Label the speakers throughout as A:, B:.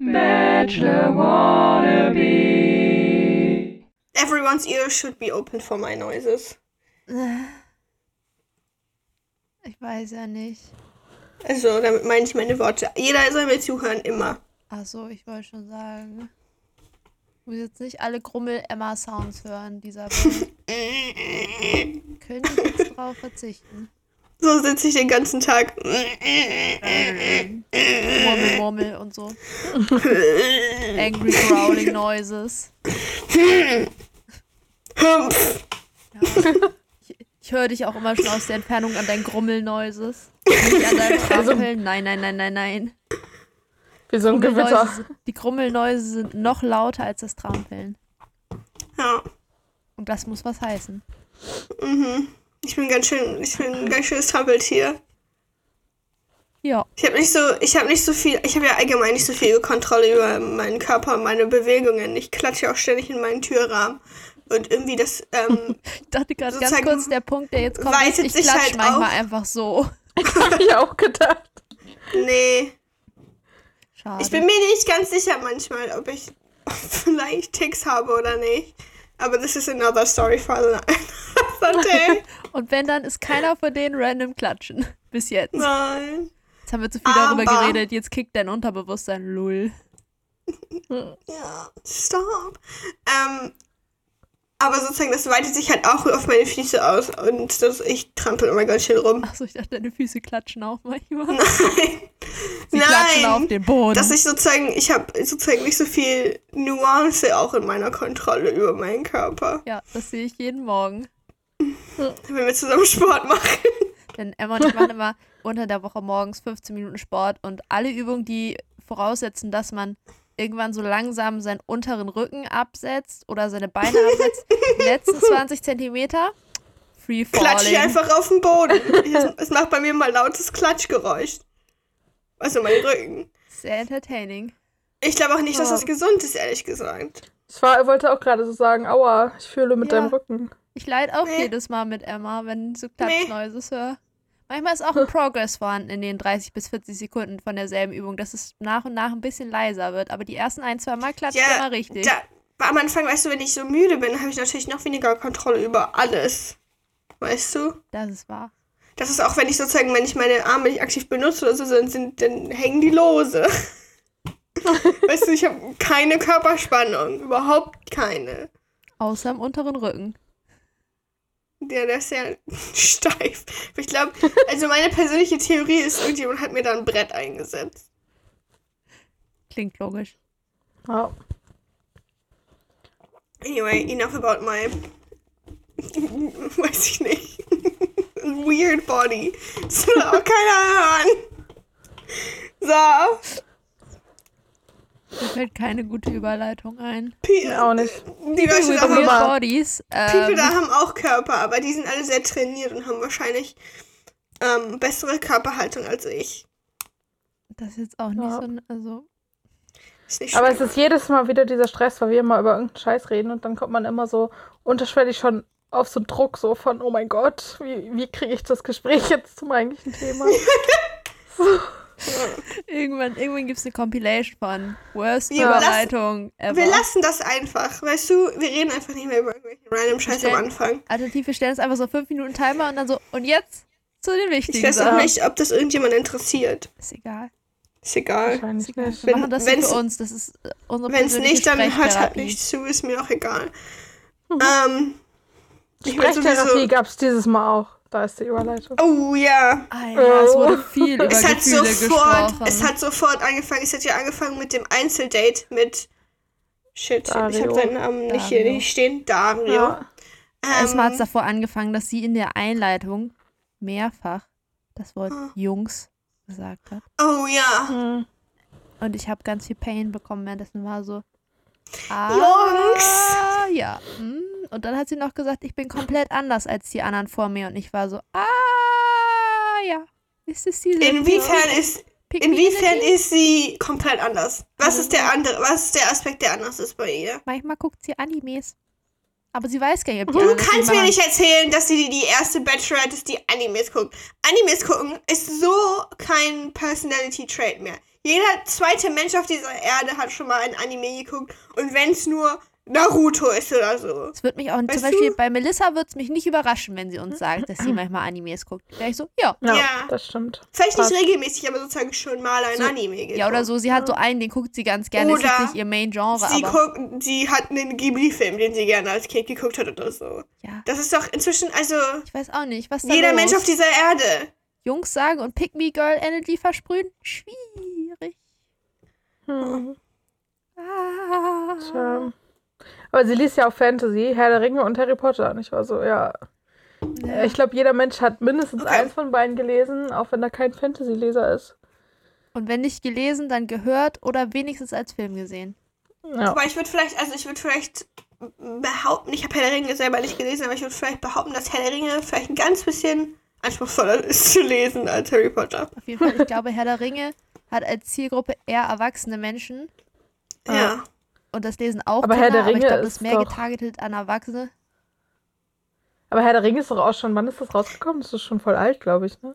A: Bachelor wannabe.
B: Everyone's ear should be open for my noises.
C: Ich weiß ja nicht.
B: Also, damit meine ich meine Worte. Jeder soll mir zuhören, immer.
C: Achso, ich wollte schon sagen. Ich muss jetzt nicht alle Grummel-Emma-Sounds hören, dieser. Könnte ich jetzt drauf verzichten.
B: So sitze ich den ganzen Tag.
C: Murmel, Murmel und so. Angry Growling Noises. Ja. Ich, ich höre dich auch immer schon aus der Entfernung an deinen Grummel-Noises. Nicht an deinem Trampeln. Nein, nein, nein, nein, nein.
D: Wie so ein Gewitter.
C: Die Grummelneuse sind noch lauter als das Trampeln.
B: Ja.
C: Und das muss was heißen.
B: Mhm. Ich bin ganz schön, ich bin ein ganz schönes Trampeltier.
C: Ja.
B: Ich habe nicht so, ich habe nicht so viel, ich habe ja allgemein nicht so viel Kontrolle über meinen Körper und meine Bewegungen. Ich klatsche auch ständig in meinen Türrahmen. Und irgendwie das, ähm,
C: Ich dachte gerade ganz kurz, der Punkt, der jetzt kommt, ist, ich
B: sich
C: klatsch
B: halt
C: manchmal
B: auf.
C: einfach so.
D: Hab ich auch gedacht.
B: nee.
C: Schade.
B: Ich bin mir nicht ganz sicher manchmal, ob ich vielleicht Ticks habe oder nicht. Aber this is another story for another day.
C: Und wenn, dann ist keiner von denen random klatschen. Bis jetzt.
B: Nein.
C: Jetzt haben wir zu viel darüber
B: Aber-
C: geredet. Jetzt kickt dein Unterbewusstsein. Lull.
B: Ja, stop. Ähm, aber sozusagen, das weitet sich halt auch auf meine Füße aus und das, ich trampel immer ganz schön rum.
C: Achso, ich dachte, deine Füße klatschen auch manchmal.
B: Nein.
C: Sie klatschen auf
B: Nein.
C: den Boden.
B: Dass ich sozusagen, ich habe sozusagen nicht so viel Nuance auch in meiner Kontrolle über meinen Körper.
C: ja, das sehe ich jeden Morgen.
B: Wenn wir zusammen Sport machen.
C: Denn Emma und ich machen immer unter der Woche morgens 15 Minuten Sport und alle Übungen, die voraussetzen, dass man irgendwann so langsam seinen unteren Rücken absetzt oder seine Beine absetzt, die letzten 20 Zentimeter, free
B: Klatsche ich
C: falling.
B: einfach auf den Boden. Es macht bei mir mal lautes Klatschgeräusch. Also mein Rücken.
C: Sehr entertaining.
B: Ich glaube auch nicht, dass das gesund ist, ehrlich gesagt.
D: Ich war, wollte auch gerade so sagen, aua, ich fühle mit
C: Ja.
D: deinem Rücken.
C: Ich leide auch
B: Nee.
C: jedes Mal mit Emma, wenn so Klatschneuses höre. Manchmal ist auch ein Progress vorhanden in den 30 bis 40 Sekunden von derselben Übung, dass es nach und nach ein bisschen leiser wird. Aber die ersten ein, zwei Mal klatscht
B: Ja,
C: immer richtig.
B: Da, am Anfang, weißt du, wenn ich so müde bin, habe ich natürlich noch weniger Kontrolle über alles. Weißt du?
C: Das ist wahr.
B: Das ist auch, wenn ich sozusagen, wenn ich meine Arme nicht aktiv benutze oder so, dann, sind, dann hängen die lose. weißt du, ich habe keine Körperspannung. Überhaupt keine.
C: Außer im unteren Rücken.
B: Der, der ist ja steif. Ich glaube, also meine persönliche Theorie ist, irgendjemand hat mir da ein Brett eingesetzt.
C: Klingt logisch.
D: Ja.
B: Anyway, enough about my. Weiß ich nicht. Weird body. Das will auch keiner hören. So.
C: Mir fällt keine gute Überleitung ein.
B: Pe-
D: Auch nicht.
B: Die Leute da, haben.
C: Bodies.
B: People
C: Ähm,
B: da haben auch Körper, aber die sind alle sehr trainiert und haben wahrscheinlich ähm, bessere Körperhaltung als ich.
C: das ist jetzt auch nicht
D: Ja.
C: so. ein- Also,
D: Aber es ist jedes Mal wieder dieser Stress, weil wir immer über irgendeinen Scheiß reden und dann kommt man immer so unterschwellig schon auf so einen Druck so von, oh mein Gott, wie, wie kriege ich das Gespräch jetzt zum eigentlichen Thema?
C: irgendwann irgendwann gibt es eine Compilation von Worst Überleitung ever.
B: Wir lassen das einfach, weißt du? Wir reden einfach nicht mehr über irgendwelchen random Scheiß am Anfang.
C: Alternativ, wir stellen es einfach so 5 Minuten Timer und dann so, und jetzt zu den
B: Ich
C: wichtigen
B: weiß auch nicht, ob das irgendjemand interessiert.
C: Ist egal.
B: Ist egal.
C: Ist. Wir
B: Wenn-
C: machen das
B: wenn's-
C: für uns. Das ist äh, unsere
B: Wenn es nicht, dann hört halt nicht zu, ist mir auch egal. Ähm, ich bin
D: Sprechtherapie gab es dieses Mal auch. Da ist die Überleitung.
B: Oh ja.
C: Ah, ja, es wurde viel über
B: Es hat,
C: Gefühle
B: sofort,
C: gesprochen.
B: es hat sofort angefangen. Es hat ja angefangen mit dem Einzeldate mit. Shit, ich
D: Dario.
B: habe seinen Namen nicht hier
C: Dario.
B: nicht stehen. Dario.
D: Ja.
C: Erstmal hat es
B: Ähm,
C: davor angefangen, dass sie in der Einleitung mehrfach das Wort
B: Ah.
C: Jungs gesagt hat.
B: oh ja.
D: Hm.
C: Und ich habe ganz viel Pain bekommen, währenddessen war so. Ah,
B: Jungs.
C: Ja. mm. Und dann hat sie noch gesagt, ich bin komplett anders als die anderen vor mir. Und ich war so, ah, ja. Ist es diese
B: Inwiefern ist,
C: Pick
B: inwiefern ist sie komplett anders? Was ist der andere, was ist der Aspekt, der anders ist bei ihr?
C: Manchmal guckt sie Animes. Aber sie weiß gar nicht, ob die
B: Du kannst mir nicht erzählen, dass sie die, die erste Bachelorette ist, die Animes guckt. Animes gucken ist so kein Personality Trait mehr. Jeder zweite Mensch auf dieser Erde hat schon mal ein Anime geguckt. Und wenn es nur Naruto ist oder so.
C: Es wird mich auch,
B: Weißt
C: zum Beispiel
B: du?
C: bei Melissa wird es mich nicht überraschen, wenn sie uns sagt, dass sie manchmal Animes guckt. Wäre ich so, ja.
D: Ja,
B: Ja.
D: das stimmt.
B: Vielleicht
D: Passt.
B: nicht regelmäßig, aber sozusagen schon mal ein
C: So,
B: Anime geguckt.
C: Ja, oder so, sie hat so einen, den guckt sie ganz gerne. Ist
B: Oder
C: jetzt nicht ihr Main-Genre,
B: Sie,
C: aber.
B: guckt, sie hat einen Ghibli-Film, den sie gerne als Kind geguckt hat oder so.
C: Ja,
B: Das ist doch inzwischen, also
C: ich weiß auch nicht, was da
B: jeder
C: los?
B: Mensch auf dieser Erde.
C: Jungs sagen und Pick Me Girl Energy versprühen? Schwierig.
D: Hm.
C: Ah.
D: Tja. Aber sie liest ja auch Fantasy, Herr der Ringe und Harry Potter. Und ich war so, ja.
C: Ja.
D: Ich glaube, jeder Mensch hat mindestens
B: Okay.
D: eins von beiden gelesen, auch wenn er kein Fantasy-Leser ist.
C: Und wenn nicht gelesen, dann gehört oder wenigstens als Film gesehen.
D: Ja.
B: Aber ich würde vielleicht, also ich würde vielleicht behaupten, ich habe Herr der Ringe selber nicht gelesen, aber ich würde vielleicht behaupten, dass Herr der Ringe vielleicht ein ganz bisschen anspruchsvoller ist zu lesen als Harry Potter.
C: Auf jeden Fall, ich glaube, Herr der Ringe hat als Zielgruppe eher erwachsene Menschen.
B: Ja.
C: Und das lesen auch
D: Aber
C: Kinder,
D: Herr der
C: aber ich
D: Ringe
C: glaube, das
D: ist
C: mehr
D: doch-
C: getargetet an Erwachsene.
D: Aber Herr der Ringe ist doch auch schon, wann ist das rausgekommen? Das ist schon voll alt, glaube ich, ne?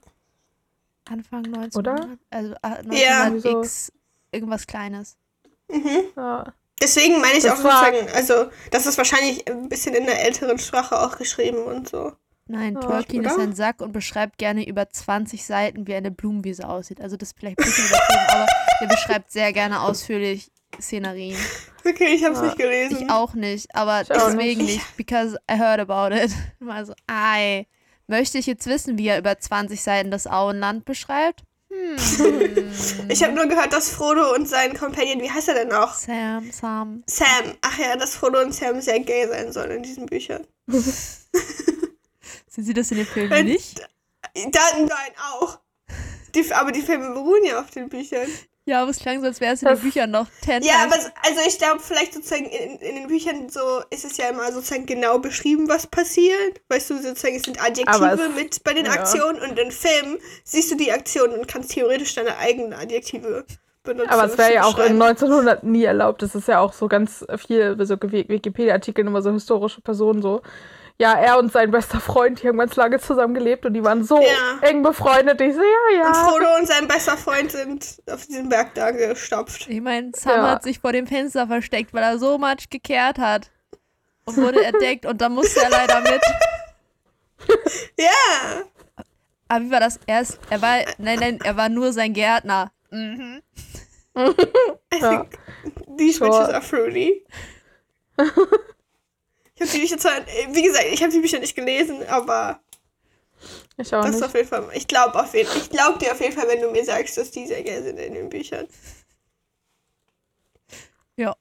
C: Anfang 1900.
D: Oder?
C: Also äh,
B: Ja.
C: 1900 X, irgendwas Kleines.
B: Mhm.
D: Ja.
B: Deswegen meine ich
D: Das
B: auch sozusagen, also das ist wahrscheinlich ein bisschen in der älteren Sprache auch geschrieben und so.
C: Nein, Tolkien ist ein Sack und beschreibt gerne über 20 Seiten, wie eine Blumenwiese aussieht. Also das ist vielleicht ein bisschen übertrieben, aber er beschreibt sehr gerne ausführlich Szenerien.
B: Okay, ich habe es
D: Ja.
B: nicht gelesen.
C: Ich auch nicht, aber
D: Ich auch
C: deswegen
B: nicht.
C: nicht, because I heard about it. Mal so, ei, möchte ich jetzt wissen, wie er über 20 Seiten das Auenland beschreibt? Hm.
B: Ich habe nur gehört, dass Frodo und sein Companion, wie heißt er denn noch?
C: Sam, Sam.
B: Sam. Ach ja, dass Frodo und Sam sehr gay sein sollen in diesen Büchern.
C: Sind sie das in den Filmen
B: Wenn-
C: nicht?
B: Da, nein, auch. Die, aber die Filme beruhen ja auf den Büchern.
C: Ja, aber es klang so, als wäre es in den Büchern noch ten
B: Ja, aber also ich glaube, vielleicht sozusagen in, in den Büchern so ist es ja immer sozusagen genau beschrieben, was passiert. Weißt du, sozusagen es sind Adjektive
D: es-
B: mit bei den
D: ja.
B: Aktionen und in Filmen siehst du die Aktionen und kannst theoretisch deine eigenen Adjektive benutzen.
D: Aber es wäre ja auch in
B: beschreiben.
D: 1900 nie erlaubt. Das ist ja auch so ganz viel, so Wiki- Wikipedia-Artikeln immer so historische Personen so. Ja, er und sein bester Freund, die haben ganz lange zusammen gelebt und die waren so
B: Ja.
D: eng befreundet. Ich so, ja, ja.
B: Und Frodo und sein bester Freund sind auf diesem Berg da gestopft.
C: Ich meine, Sam
D: Ja.
C: hat sich vor dem Fenster versteckt, weil er so much gekehrt hat. Und wurde entdeckt und dann musste er leider mit.
B: Ja.
C: Aber wie war das? Er, ist, er war, nein, nein, er war nur sein Gärtner. Mhm.
D: ja.
B: These bitches are fruity. ich habe die Bücher zwar, wie gesagt, ich habe die Bücher nicht gelesen, aber
D: Ich auch
B: das
D: nicht.
B: auf jeden Fall, ich glaube auf jeden ich glaube dir auf jeden Fall, wenn du mir sagst, dass die sehr geil sind in den Büchern.
C: Ja.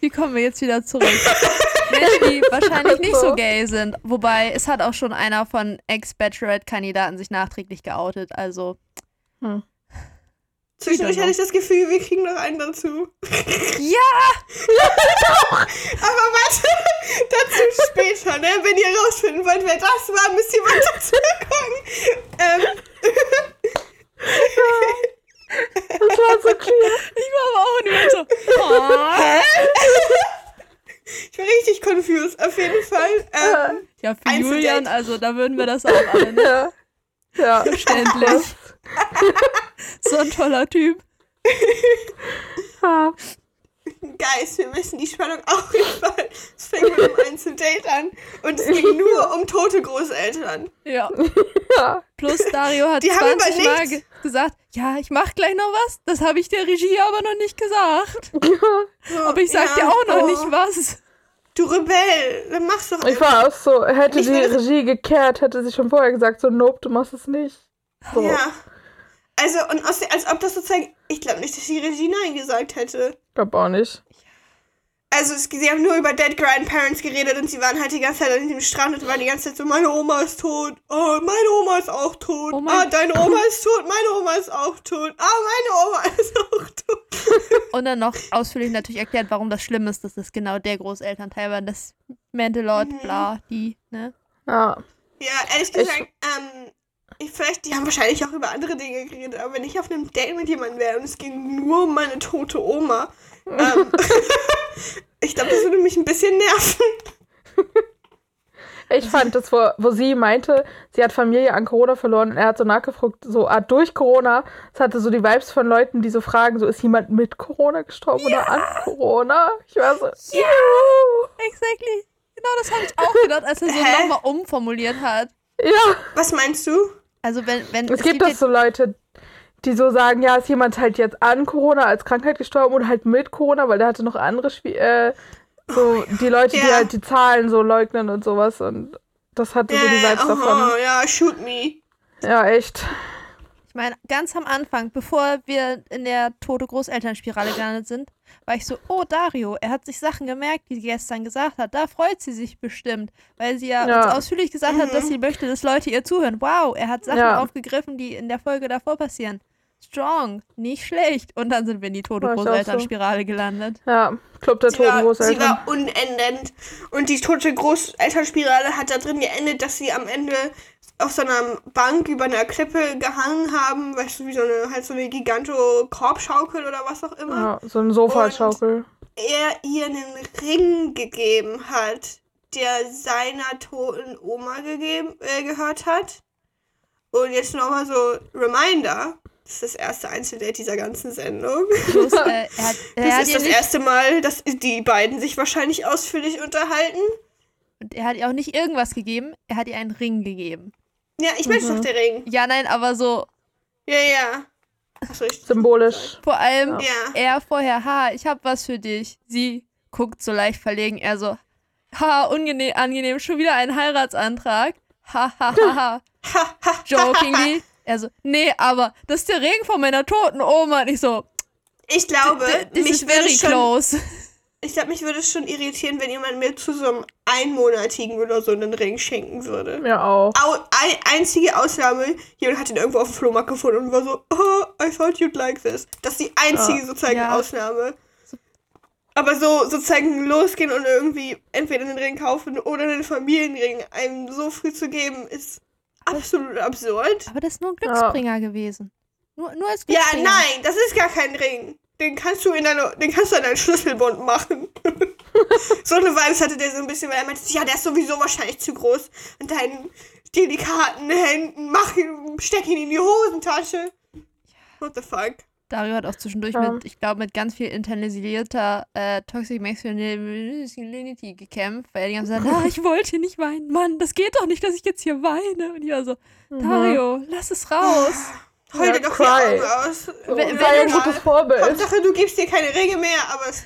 C: Wie kommen wir jetzt wieder zurück? Menschen, die wahrscheinlich nicht so gay sind. Wobei, es hat auch schon einer von Ex-Bachelorette-Kandidaten sich nachträglich geoutet. Also,
B: Zwischendurch hatte ich das Gefühl, wir kriegen noch einen dazu.
C: ja!
B: Aber warte, dazu später, ne? Wenn ihr rausfinden wollt, wer das war, müsst ihr weiter zugucken. Ähm,
D: Das war so clear.
C: Ich war aber auch in so. Oh.
B: ich war richtig confused, auf jeden Fall. Ähm,
C: Ja, für. Julian, also da würden wir das auch alle.
D: Ja. Ja.
C: Verständlich. So ein toller Typ.
D: Ja.
B: Guys, wir müssen die Spannung aufrechterhalten. Es fängt mit einem Einzeldate an und es ging nur um tote Großeltern.
C: Ja.
D: ja.
C: Plus Dario hat
B: Die haben
C: 20
B: über
C: Mal ge gesagt, ja, ich mach gleich noch was. Das habe ich der Regie aber noch nicht gesagt.
B: So,
C: Aber ich sag
B: ja,
C: dir auch noch
B: oh,
C: nicht was.
B: Du Rebell, dann mach's doch
D: Ich war auch so, hätte
B: Ich
D: die Regie gekehrt, hätte sie schon vorher gesagt, so, nope, du machst es nicht. So.
B: Ja. Also, und aus, als ob das sozusagen. Ich glaube nicht, dass die Regie Nein gesagt hätte.
D: Glaub auch nicht.
B: Also, es, sie haben nur über Dead Grandparents geredet und sie waren halt die ganze Zeit an diesem Strand und waren die ganze Zeit so: Meine Oma ist tot. Oh, meine Oma ist auch tot.
C: Oh
B: ah, deine Oma ist tot. Meine Oma ist auch tot. Ah, meine Oma ist auch tot.
C: Und dann noch ausführlich natürlich erklärt, warum das schlimm ist, dass das genau der Großelternteil war, das Mentalot,
B: Mhm.
C: bla, die, ne?
D: Ja.
B: Ja, ehrlich gesagt, ähm. Ich, vielleicht, die haben wahrscheinlich auch über andere Dinge geredet, aber wenn ich auf einem Date mit jemandem wäre und es ging nur um meine tote Oma, ähm, ich glaube, das würde mich ein bisschen nerven.
D: Ich fand das, wo, wo sie meinte, sie hat Familie an Corona verloren und er hat so nachgefragt, so ah, durch Corona. Es hatte so die Vibes von Leuten, die so fragen, so ist jemand mit Corona gestorben oder an Corona? Ich war so,
C: Ja, exactly. Genau das habe ich auch gedacht, als er so nochmal umformuliert hat.
D: ja.
B: Was meinst du?
C: Also wenn, wenn
D: Es gibt doch so Leute, die so sagen, ja, ist jemand halt jetzt an Corona als Krankheit gestorben oder halt mit Corona, weil der hatte noch andere Spiel äh, so die Leute, die
B: Ja.
D: halt die Zahlen so leugnen und sowas und das hatte so die Vibes davon.
B: oh, ja, shoot me.
D: Ja, echt.
C: Ich meine, ganz am Anfang, bevor wir in der tote Großelternspirale gelandet sind, war ich so, oh Dario, er hat sich Sachen gemerkt, die sie gestern gesagt hat. Da freut sie sich bestimmt, weil sie ja,
D: Ja.
C: uns ausführlich gesagt hat, dass sie möchte, dass Leute ihr zuhören. Wow, er hat Sachen
D: Ja.
C: aufgegriffen, die in der Folge davor passieren. Strong, nicht schlecht. Und dann sind wir in die tote
D: auch so.
C: Großelternspirale gelandet.
D: Ja, Club der
B: Sie
D: toten
B: war, sie
D: Großeltern.
B: war unendend. Und die tote Großelternspirale hat da drin geendet, dass sie am Ende auf so einer Bank über einer Klippe gehangen haben, weißt du, wie so eine, halt so eine Giganto-Korbschaukel oder was auch immer.
D: Ja, so ein Sofa-Schaukel.
B: Er ihr einen Ring gegeben hat, der seiner toten Oma gegeben, äh, gehört hat. Und jetzt nochmal so Reminder. Das ist das erste Einzeldate dieser ganzen Sendung.
C: Plus, äh, er hat, er
B: Das ist das erste Mal, dass die beiden sich wahrscheinlich ausführlich unterhalten.
C: und er hat ihr auch nicht irgendwas gegeben, er hat ihr einen Ring gegeben.
B: Ja, ich meine, es ist doch der Ring.
C: Ja, nein, aber so,
B: Ja, ja. Achso.
D: Symbolisch.
C: vor allem,
B: Ja.
C: er vorher, ha, ich hab was für dich. Sie guckt so leicht verlegen, er so, ha, unangenehm, angenehm, schon wieder ein Heiratsantrag. Ha, ha, ha, ha.
B: Ha, ha,
C: Jokingly. Er so, nee, aber das ist der Ring von meiner toten Oma. Und ich so,
B: Ich glaube,
C: this
B: mich
C: is
B: würde,
C: very
B: es schon,
C: close.
B: ich glaube, mich würde es schon irritieren, wenn jemand mir zu so einem einmonatigen oder so einen Ring schenken würde.
D: Ja, auch.
B: Au, ein, einzige Ausnahme, jemand hat ihn irgendwo auf dem Flohmarkt gefunden und war so, oh, I thought you'd like this. Das ist die einzige sozusagen
C: Ja.
B: Ausnahme. Aber so sozusagen losgehen und irgendwie entweder einen Ring kaufen oder einen Familienring einem so früh zu geben, ist absolut absurd.
C: Aber das ist nur ein Glücksbringer gewesen. Nur, nur als
B: Ja,
C: Glücksbringer.
B: nein, das ist gar kein Ring. Den kannst du in deine, den kannst du an deinen Schlüsselbund machen. so eine Vibes hatte der so ein bisschen, weil er meinte, ja, der ist sowieso wahrscheinlich zu groß. Und deinen delikaten Händen, mach ihn, steck ihn in die Hosentasche. What the fuck?
C: Dario hat auch zwischendurch
D: Ja.
C: mit, ich glaube, mit ganz viel internalisierter äh, Toxic Masculinity gekämpft, weil er die ganze Zeit, ah, ich wollte nicht weinen. Mann, das geht doch nicht, dass ich jetzt hier weine. Und ich war so, Dario, lass es raus.
B: Heul
D: Ja,
B: dir doch
D: cry.
B: die Augen aus.
C: Wenn-
D: sei ein gutes Vorbild.
B: Hauptsache, du gibst dir keine Ringe mehr, aber es,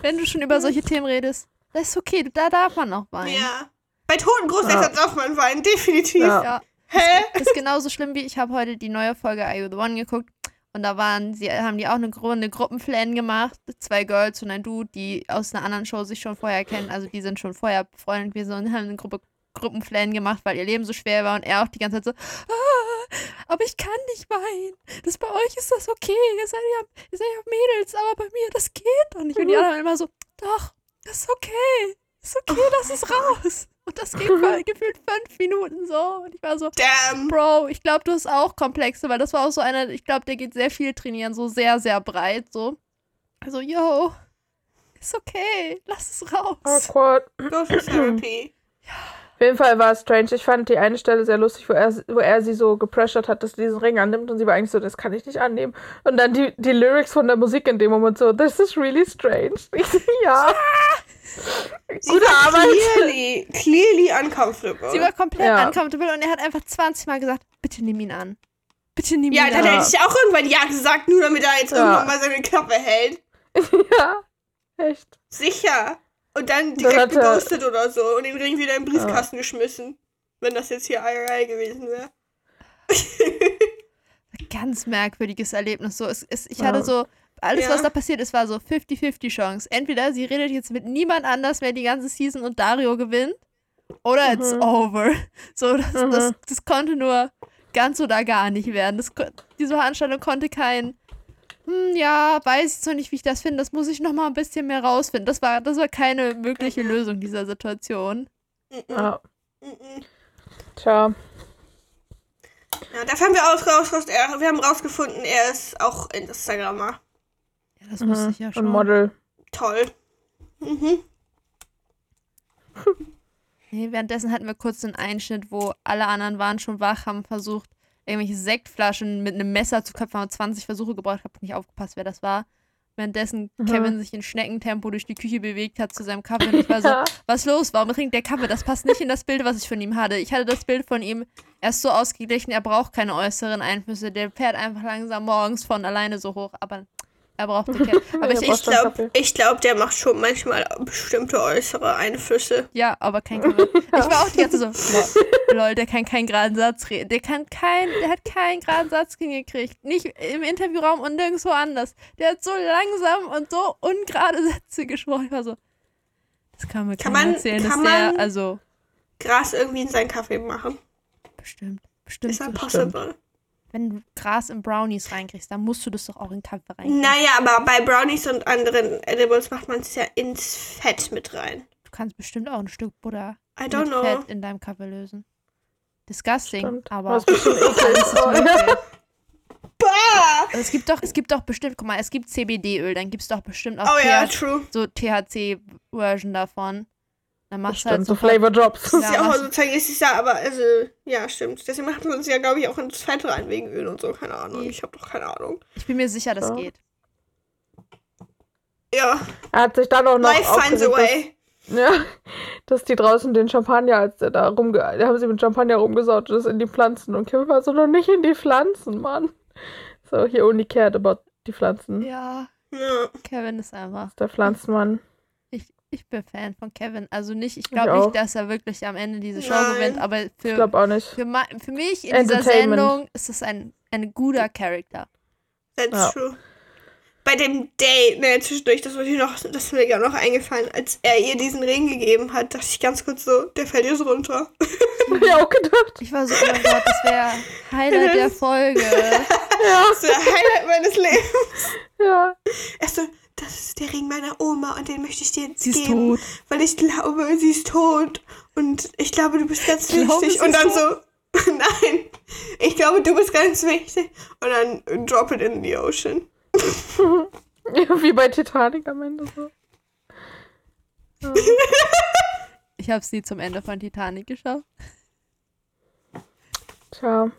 C: Wenn du schon über solche Themen redest, das ist okay, da darf man auch weinen.
B: ja. Bei toten Großeltern darf man weinen, definitiv.
D: Ja.
C: Ja.
B: Hä?
C: Das ist genauso schlimm wie ich habe heute die neue Folge Are You the One geguckt und da waren sie haben die auch eine Runde Gruppenflan gemacht, zwei Girls und ein Dude, die aus einer anderen Show sich schon vorher kennen, also die sind schon vorher befreundet gewesen und haben eine Gruppe Gruppenflan gemacht, weil ihr Leben so schwer war und er auch die ganze Zeit so ah, aber ich kann nicht weinen. Das bei euch ist das okay. Ihr seid ja, ihr seid ja Mädels, aber bei mir das geht doch nicht. Und die anderen immer so, doch, das ist okay. Ist okay, lass es raus. Und das ging gefühlt fünf Minuten so. Und ich war so,
B: Damn.
C: Bro, ich glaube, du hast auch Komplexe, weil das war auch so einer, ich glaube, der geht sehr viel trainieren, so sehr, sehr breit, so. Also, yo, ist okay, lass es raus.
D: Awkward.
B: Go to therapy.
D: Auf jeden Fall war es strange. Ich fand die eine Stelle sehr lustig, wo er, wo er sie so gepressured hat, dass sie diesen Ring annimmt und sie war eigentlich so, das kann ich nicht annehmen. Und dann die, die Lyrics von der Musik in dem Moment so, this is really strange. Ich ja. Gute Arbeit.
B: Clearly, clearly uncomfortable.
C: Sie war komplett
D: Ja.
C: uncomfortable und er hat einfach 20 Mal gesagt, bitte nimm ihn an. Bitte nimm
B: ja,
C: ihn
B: dann
C: an.
B: hätte ich auch irgendwann Ja gesagt, nur damit er jetzt
D: Ja.
B: irgendwann mal seine Klappe hält.
D: ja. Echt.
B: Sicher. Und dann
D: Dann
B: direkt
D: er-
B: geghostet oder so und den Ring wieder im Briefkasten geschmissen. Wenn das jetzt hier IRL gewesen wäre.
C: Ganz merkwürdiges Erlebnis. So, es, es, ich
D: Ja.
C: hatte so, alles,
B: Ja.
C: was da passiert ist, war so 50-50 Chance. Entweder sie redet jetzt mit niemand anders mehr die ganze Season und Dario gewinnt, oder it's
D: Mhm.
C: over. So, das,
D: Mhm.
C: das, das konnte nur ganz oder gar nicht werden. Das, diese Veranstaltung konnte kein, hm, ja, weiß ich so nicht, wie ich das finde, das muss ich noch mal ein bisschen mehr rausfinden. Das war, das war keine mögliche Lösung dieser Situation.
D: Ja. Tja.
B: Ja, dafür haben wir, raus, raus, raus, er, wir haben rausgefunden, er ist auch Instagrammer.
C: Ja, das wusste
D: Mhm.
C: ich ja schon.
D: Und Model.
B: Toll. Mhm.
C: Nee, währenddessen hatten wir kurz einen Einschnitt, wo alle anderen waren schon wach, haben versucht, irgendwelche Sektflaschen mit einem Messer zu köpfen, haben 20 Versuche gebraucht, hab nicht aufgepasst, wer das war. Währenddessen
D: Mhm.
C: Kevin sich in Schneckentempo durch die Küche bewegt hat zu seinem Kaffee. Und ich war so,
D: Ja.
C: was los? Warum trinkt der Kaffee? Das passt nicht in das Bild, was ich von ihm hatte. Ich hatte das Bild von ihm, er ist so ausgeglichen, er braucht keine äußeren Einflüsse. Der fährt einfach langsam morgens von alleine so hoch, aber er braucht die Kette. Aber ich, ich,
B: glaube, glaub, der macht schon manchmal bestimmte äußere Einflüsse.
C: ja, aber kein Kaffee. Ich war auch die ganze Zeit so, lol, der kann keinen geraden Satz reden. Der kann kein, der hat keinen geraden Satz hingekriegt. Nicht im Interviewraum und nirgendwo anders. Der hat so langsam und so ungerade Sätze gesprochen. Ich war so, das kann mir
B: Kann man-
C: erzählen,
B: kann
C: dass der,
B: man-
C: also,
B: Gras irgendwie in seinen Kaffee machen.
C: bestimmt, bestimmt.
B: Ist ja
C: so.
B: possible.
C: Wenn du Gras in Brownies reinkriegst, dann musst du das doch auch in Kaffee reinkriegen.
B: Naja, aber bei Brownies und anderen Edibles macht man es ja ins Fett mit rein.
C: Du kannst bestimmt auch ein Stück Butter
B: I don't
C: mit
B: know.
C: Fett in deinem Kaffee lösen. Disgusting,
D: Stimmt.
C: aber alles
D: ist.
C: Also es gibt doch, es gibt doch bestimmt, guck mal, es gibt CBD-Öl, dann gibt es doch bestimmt auch
B: Oh ja, true.
C: so THC-Version davon. Dann machst du halt
D: so Flavor Drops.
B: Das ist
C: Ja,
B: ja auch sozusagen, ist es ja, aber also, ja, stimmt. Deswegen macht man es ja, glaube ich, auch ins Fett rein wegen Öl und so, keine Ahnung. Ich habe doch keine Ahnung.
C: Ich bin mir sicher, das
D: Ja.
C: geht.
B: Ja,
D: Er hat sich dann auch noch
B: life finds a way.
D: dass, ja, dass die draußen den Champagner, als der da rumge... Da haben sie mit Champagner rumgesaut und das in die Pflanzen. Und Kevin war so, noch nicht in die Pflanzen, Mann. So, he only cared about die Pflanzen.
C: Ja,
B: Ja.
C: Kevin ist einfach.
D: Der Pflanzenmann.
C: Ich, bin Fan von Kevin. Also nicht, ich glaube nicht, dass er wirklich am Ende diese Show
B: Nein.
C: gewinnt, aber für,
D: glaube auch nicht.
C: für, für mich in dieser. Sendung ist es ein, ein guter Charakter.
B: That's
D: Ja.
B: true. Bei dem Date, ne, zwischendurch, das wurde mir noch, das ist mir ja noch eingefallen, als er ihr diesen Ring gegeben hat, dachte ich ganz kurz so, der fällt jetzt runter.
D: Hab ich auch gedacht.
C: Ich war so, oh mein Gott, das wäre Highlight der Folge.
D: Ja,
B: Das ist der Highlight meines Lebens.
D: ja.
B: Er so, das ist der Ring meiner Oma und den möchte ich dir jetzt
C: Sie ist
B: geben.
C: tot.
B: Weil ich glaube, sie ist tot. Und ich glaube, du bist ganz
C: Ich
B: wichtig.
C: sie
B: Und dann so, nein, ich glaube, du bist ganz wichtig. Und dann drop it in the ocean.
D: Wie bei Titanic am Ende so. Ja.
C: Ich habe es nie zum Ende von Titanic geschafft.
D: Tja.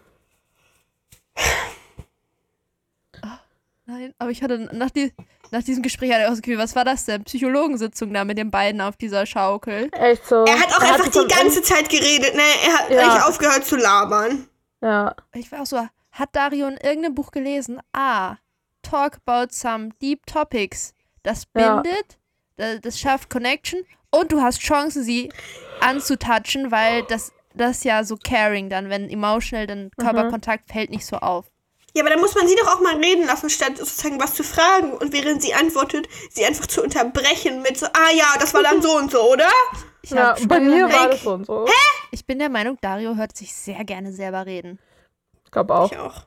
C: Nein, aber ich hatte nach, die, nach diesem Gespräch hatte ich auch das Gefühl, was war das denn? Psychologensitzung da mit den beiden auf dieser Schaukel.
D: Echt so.
B: Er hat auch einfach
D: sich
B: die ganze Zeit geredet, ne? Er hat
D: Ja.
B: nicht aufgehört zu labern.
D: Ja.
C: Ich war auch so, hat Dario in irgendeinem Buch gelesen? Ah, talk about some deep topics. Das
D: Ja.
C: bindet, das, das schafft Connection und du hast Chancen, sie anzutatschen, weil das, das ist ja so caring dann, wenn emotional, dann Körperkontakt fällt nicht so auf.
B: Ja, aber dann muss man sie doch auch mal reden lassen, statt sozusagen was zu fragen. Und während sie antwortet, sie einfach zu unterbrechen mit so, ah ja, das war dann so und so, oder?
C: Ich,
D: ja. Bei mir war das so und so.
C: ich bin der Meinung, Dario hört sich sehr gerne selber reden.
D: Ich glaube auch.
B: Ich auch.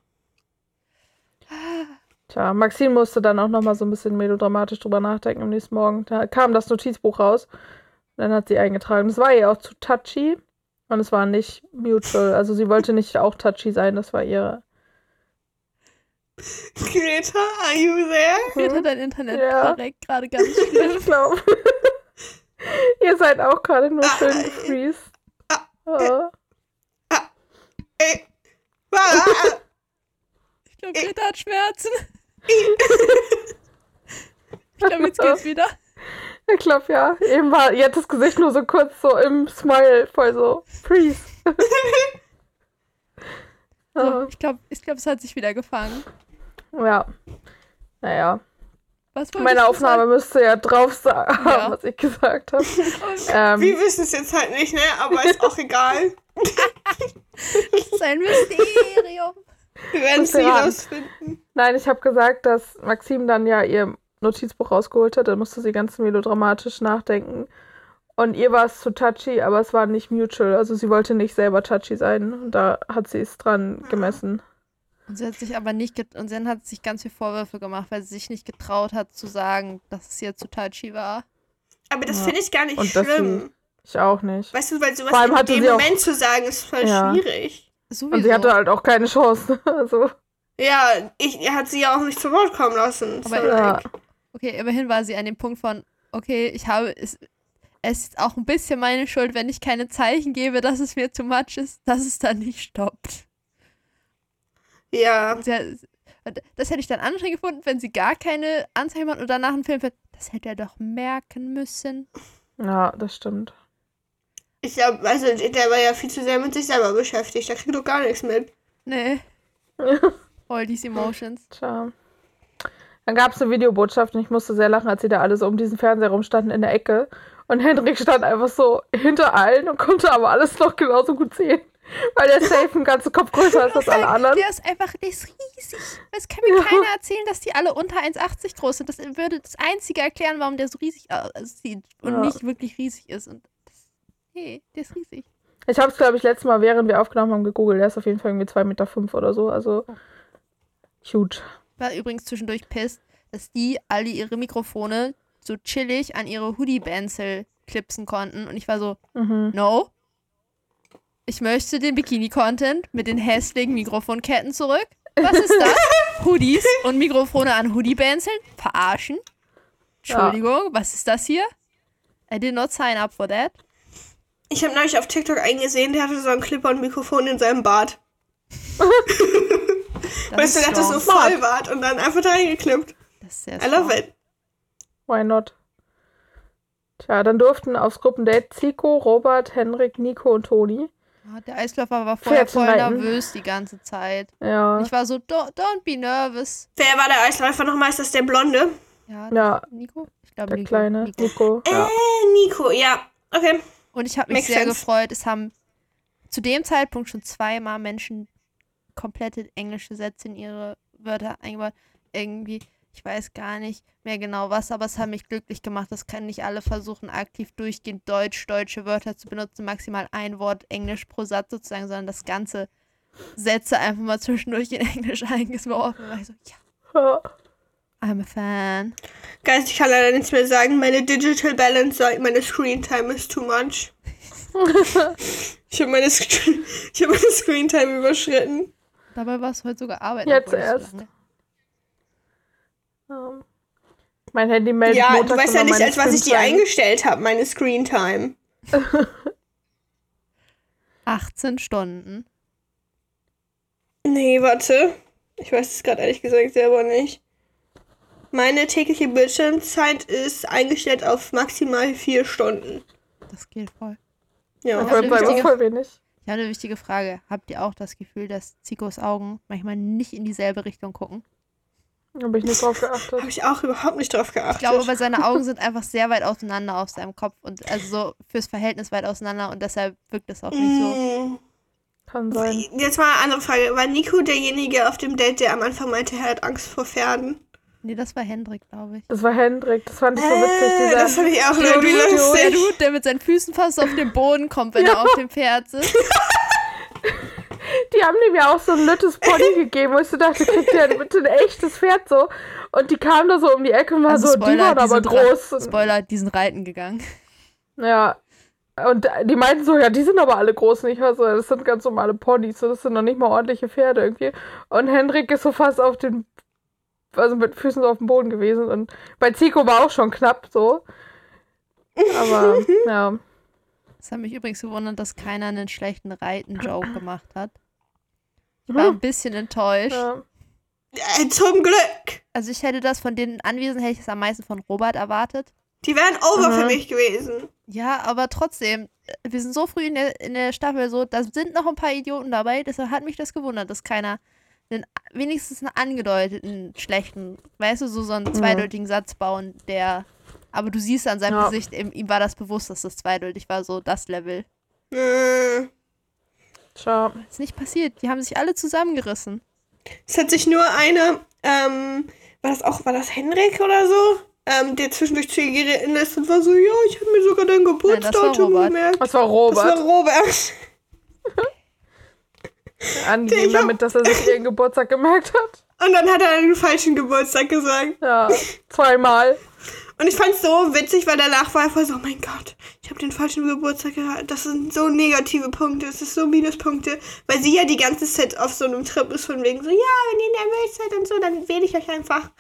D: Tja, Maxine musste dann auch nochmal so ein bisschen melodramatisch drüber nachdenken am nächsten Morgen. Da kam das Notizbuch raus. Dann hat sie eingetragen. Das war ihr auch zu touchy. Und es war nicht mutual. Also sie wollte nicht auch touchy sein. Das war ihre.
B: Greta, are you there?
C: Greta, dein Internet
D: Ja.
C: verreckt gerade ganz schlimm.
D: Ich glaube. Ihr seid auch gerade nur
B: Ah,
D: schön
B: äh,
D: gefreeze.
B: ah,
D: Oh.
B: Ey. Ah,
C: Ich glaube, Greta hat Schmerzen. ich glaube, jetzt geht's wieder.
D: Ich glaube ja. Eben war jetzt das Gesicht nur so kurz so im Smile, voll so freeze.
C: So,
D: Ah,
C: ich glaube, ich glaub, es hat sich wieder gefangen.
D: Ja. Naja. Meine Aufnahme müsste ja drauf sagen,
C: Ja.
D: was ich gesagt habe.
B: Wir
D: ähm,
B: wissen es jetzt halt nicht, ne? Aber ist auch egal.
C: sagen? Das ist ein Mysterium.
B: Wir werden es nie
D: Ja.
B: rausfinden.
D: nein, ich habe gesagt, dass Maxim dann ja ihr Notizbuch rausgeholt hat. Dann musste sie ganz melodramatisch nachdenken. Und ihr war es zu touchy, aber es war nicht mutual. Also sie wollte nicht selber touchy sein. Und da hat sie es dran gemessen.
C: Und sie hat sich aber nicht get und dann hat sich ganz viele Vorwürfe gemacht, weil sie sich nicht getraut hat zu sagen, dass es ihr zu touchy war.
B: Aber das
D: Ja.
B: finde ich gar nicht
D: Und
B: schlimm.
D: Ich auch nicht.
B: Weißt du, weil sowas
D: Vor allem
B: in
D: hatte
B: dem
D: sie auch-
B: Moment zu sagen, ist voll
D: Ja.
B: schwierig.
C: Sowieso.
D: Und sie hatte halt auch keine Chance. Also,
B: Ja, ich, er hat sie ja auch nicht zu Wort kommen lassen.
C: Aber
D: ja.
C: okay, immerhin war sie an dem Punkt von, okay, ich habe es. es ist auch ein bisschen meine Schuld, wenn ich keine Zeichen gebe, dass es mir zu much ist, dass es dann nicht stoppt.
B: Ja.
C: Sie- Das hätte ich dann anstrengend gefunden, wenn sie gar keine Anzeichen macht und danach ein Film wird. Das hätte er doch merken müssen.
D: Ja, das stimmt.
B: Ich glaube, also der war ja viel zu sehr mit sich selber beschäftigt. Da kriegt doch gar nichts mit.
C: Nee. All these emotions.
D: Tja. Dann gab es eine Videobotschaft und ich musste sehr lachen, als sie da alle so um diesen Fernseher rumstanden in der Ecke. Und Hendrik stand einfach so hinter allen und konnte aber alles noch genauso gut sehen. Weil der Safe einen ganzen Kopf größer ist als alle anderen.
C: Der ist einfach, der ist riesig. Es kann mir keiner erzählen, dass die alle unter 1,80 groß sind. Das würde das Einzige erklären, warum der so riesig aussieht und
D: Ja.
C: nicht wirklich riesig ist. Und das, nee, der ist riesig.
D: Ich habe es, glaube ich, letztes Mal, während wir aufgenommen haben, gegoogelt. Der ist auf jeden Fall irgendwie 2,5 Meter fünf oder so. Also huge.
C: War übrigens zwischendurch pisst, dass die alle ihre Mikrofone so chillig an ihre Hoodie-Benzel klipsen konnten. Und ich war so,
D: Mhm.
C: no. Ich möchte den Bikini-Content mit den hässlichen Mikrofonketten zurück. Was ist das? Hoodies und Mikrofone an Hoodie-Benzeln? Verarschen? Entschuldigung, was ist das hier? I did not sign up for that.
B: Ich habe neulich auf TikTok eingesehen, der hatte so ein Clipper und Mikrofon in seinem Bart. Weißt du, der hat das so
C: strong.
B: voll Bart und dann einfach da reingeklippt.
C: Das ist sehr
B: I love it.
D: Why not? Tja, dann durften aufs Gruppendate Zico, Robert, Henrik, Nico und Toni.
C: Der Eisläufer war vorher voll nervös die ganze Zeit.
D: Ja.
C: Ich war so, don't, don't be nervous.
B: Wer war der Eisläufer nochmal? Ist das der Blonde?
C: Ja,
D: Ja,
C: Nico? Ich glaube,
D: der
C: Nico.
D: kleine
C: Nico.
D: Nico. Ja.
B: Äh, Nico, ja. Okay.
C: Und ich habe mich
B: Makes
C: sehr
B: sense.
C: gefreut. Es haben zu dem Zeitpunkt schon zweimal Menschen komplette englische Sätze in ihre Wörter eingebaut. Irgendwie, ich weiß gar nicht mehr genau was, aber es hat mich glücklich gemacht. Das können nicht alle versuchen, aktiv durchgehend Deutsch, deutsche Wörter zu benutzen, maximal ein Wort Englisch pro Satz sozusagen, sondern das ganze Sätze einfach mal zwischendurch in Englisch eingeworfen. War ich so, ja. I'm a fan.
B: Guys, ich kann leider nichts mehr sagen. Meine Digital Balance sagt, meine Screen Time ist too much. ich habe meine, Sc hab meine Screen Time überschritten.
C: Dabei war es heute sogar Arbeit.
D: Jetzt
C: es so
D: Ähm, Mein Handy meldet
B: Ja, du
D: montags
B: weißt ja nicht, als was ich die eingestellt habe, meine Screen Time.
C: 18 Stunden.
B: Nee, warte. Ich weiß es gerade ehrlich gesagt selber nicht. Meine tägliche Bildschirmzeit ist eingestellt auf maximal vier Stunden.
C: Das geht voll.
B: Ja.
C: Wichtige-
D: voll wenig.
C: Ich habe eine wichtige Frage. Habt ihr auch das Gefühl, dass Zikos Augen manchmal nicht in dieselbe Richtung gucken?
D: Habe ich nicht drauf geachtet.
B: Habe ich auch überhaupt nicht drauf
C: Ich
B: geachtet.
C: glaube, weil seine Augen sind einfach sehr weit auseinander auf seinem Kopf und also so fürs Verhältnis weit auseinander und deshalb wirkt das auch nicht so.
B: Mm.
D: Kann sein.
B: Jetzt mal eine andere Frage. War Nico derjenige auf dem Date, der am Anfang meinte, er hat Angst vor Pferden?
C: Nee, das war Hendrik, glaube ich.
D: Das war Hendrik. Das fand ich so witzig.
B: Äh,
D: Dieser,
B: das fand ich auch irgendwie
D: Dude,
C: Der
B: lustig.
C: Dude, der mit seinen Füßen fast auf den Boden kommt, wenn er auf dem Pferd sitzt.
D: die haben dem ja auch so ein nettes Pony gegeben, wo ich so dachte, kriegt der bitte ein echtes Pferd so? Und die kamen da so um die Ecke und war
C: Also
D: so, die
C: Spoiler,
D: waren
C: die
D: aber
C: sind ra-
D: groß.
C: Spoiler, die sind reiten gegangen.
D: ja. Und die meinten so, ja, die sind aber alle groß. Und ich war so, das sind ganz normale Ponys. So, das sind noch nicht mal ordentliche Pferde irgendwie. Und Hendrik ist so fast auf den, also mit Füßen so auf dem Boden gewesen. Und bei Zico war auch schon knapp so. Aber, ja.
C: Es hat mich übrigens gewundert, dass keiner einen schlechten Reiten-Joke gemacht hat. Ich war ein bisschen enttäuscht.
D: ja.
B: Äh, zum Glück.
C: Also ich hätte das von den Anwesenden, hätte ich es am meisten von Robert erwartet.
B: Die wären over
D: Mhm.
B: für mich gewesen.
C: Ja, aber trotzdem, wir sind so früh in der, in der Staffel so, da sind noch ein paar Idioten dabei, deshalb hat mich das gewundert, dass keiner einen, wenigstens einen angedeuteten schlechten, weißt du, so, so einen zweideutigen Satz bauen, der, aber du siehst an seinem
D: Ja.
C: Gesicht, ihm, ihm war das bewusst, dass das zweideutig war, so das Level.
B: Äh,
D: Ciao.
C: Ist nicht passiert, die haben sich alle zusammengerissen.
B: Es hat sich nur einer, ähm, war das auch, war das Henrik oder so? Ähm, der zwischendurch zu ihr geritten ist und war so, ja, ich habe mir sogar dein
C: das
B: Geburtsdatum gemerkt.
D: Das war
B: Das
D: Robert.
B: war Robert. hab-
D: damit dass er sich ihren Geburtstag gemerkt hat.
B: Und dann hat er den falschen Geburtstag gesagt.
D: Ja, zweimal.
B: Und ich fand's so witzig, weil danach war voll so, oh mein Gott, ich habe den falschen Geburtstag gehabt. Das sind so negative Punkte, das ist so Minuspunkte. Weil sie ja die ganze Zeit auf so einem Trip ist von wegen so, ja, wenn ihr nervös seid und so, dann wähle ich euch einfach.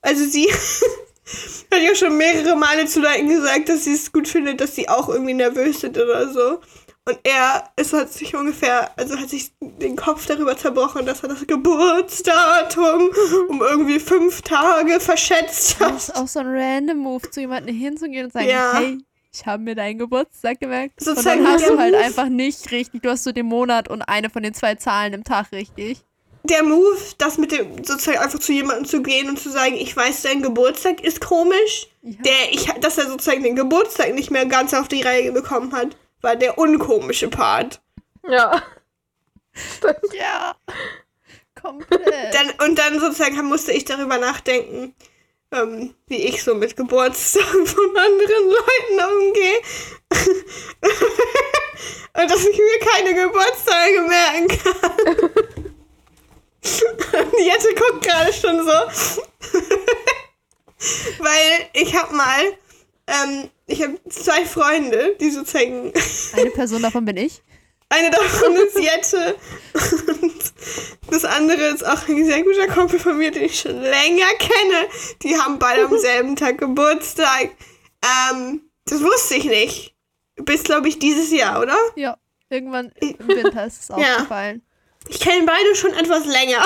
B: Also sie, Hat ja schon mehrere Male zu Leuten gesagt, dass sie es gut findet, dass sie auch irgendwie nervös sind oder so. Und er ist, hat sich ungefähr, also hat sich den Kopf darüber zerbrochen, dass er das Geburtsdatum um irgendwie fünf Tage verschätzt
C: Das
B: hat.
C: ist auch so ein random Move, zu jemandem hinzugehen und sagen,
B: Ja.
C: hey, ich habe mir deinen Geburtstag gemerkt.
B: Sozusagen
C: und dann hast du halt
B: Move-
C: einfach nicht richtig, du hast so den Monat und eine von den zwei Zahlen im Tag richtig.
B: Der Move, das mit dem sozusagen einfach zu jemandem zu gehen und zu sagen, ich weiß, dein Geburtstag ist komisch,
C: Ja.
B: der ich, dass er sozusagen den Geburtstag nicht mehr ganz auf die Reihe bekommen hat, war der unkomische Part.
D: Ja. Stimmt.
C: Ja. Komplett.
B: Dann, und dann sozusagen musste ich darüber nachdenken, ähm, wie ich so mit Geburtstagen von anderen Leuten umgehe. und dass ich mir keine Geburtstage merken kann. Und Jette guckt gerade schon so. Weil ich hab mal, ähm, ich habe zwei Freunde, die sozusagen
C: Eine Person davon bin ich.
B: eine davon ist Jette und das andere ist auch ein sehr guter Kumpel von mir, den ich schon länger kenne. Die haben beide am selben Tag Geburtstag. Ähm, das wusste ich nicht. Bis, glaube ich, dieses Jahr, oder?
C: Ja. Irgendwann im Winter ist es
B: Ja.
C: aufgefallen.
B: Ich kenne beide schon etwas länger.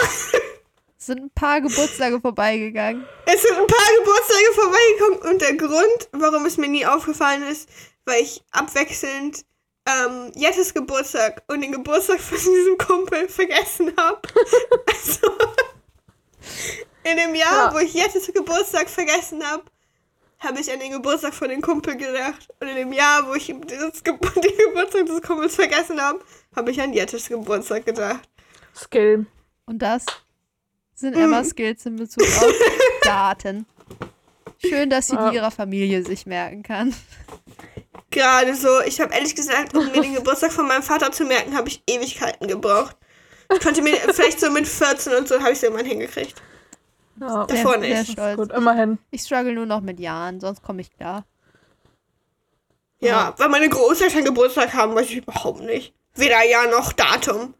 C: Es sind ein paar Geburtstage vorbeigegangen.
B: Es sind ein paar Geburtstage vorbeigekommen und der Grund, warum es mir nie aufgefallen ist, weil ich abwechselnd ähm, Jettes Geburtstag und den Geburtstag von diesem Kumpel vergessen habe. also in dem Jahr,
D: Ja.
B: wo ich Jettes Geburtstag vergessen habe, habe ich an den Geburtstag von dem Kumpel gedacht. Und in dem Jahr, wo ich dieses Ge den Geburtstag des Kumpels vergessen habe, habe ich an Jettes Geburtstag gedacht.
D: Skill.
C: Und das sind
B: Mhm.
C: Emmas Skills in Bezug auf Daten. Schön, dass sie
D: Ja.
C: die ihrer Familie sich merken kann.
B: Gerade so, ich habe ehrlich gesagt, um mir den Geburtstag von meinem Vater zu merken, habe ich Ewigkeiten gebraucht. Ich konnte mir vielleicht so mit 14 und so habe ich es irgendwann hingekriegt.
D: Ja.
B: Davor
C: Sehr,
B: nicht.
C: sehr stolz.
D: Gut, immerhin.
C: Ich struggle nur noch mit Jahren, sonst komme ich klar.
B: Ja, weil meine Großeltern Geburtstag haben, weiß ich überhaupt nicht. Weder Jahr noch Datum.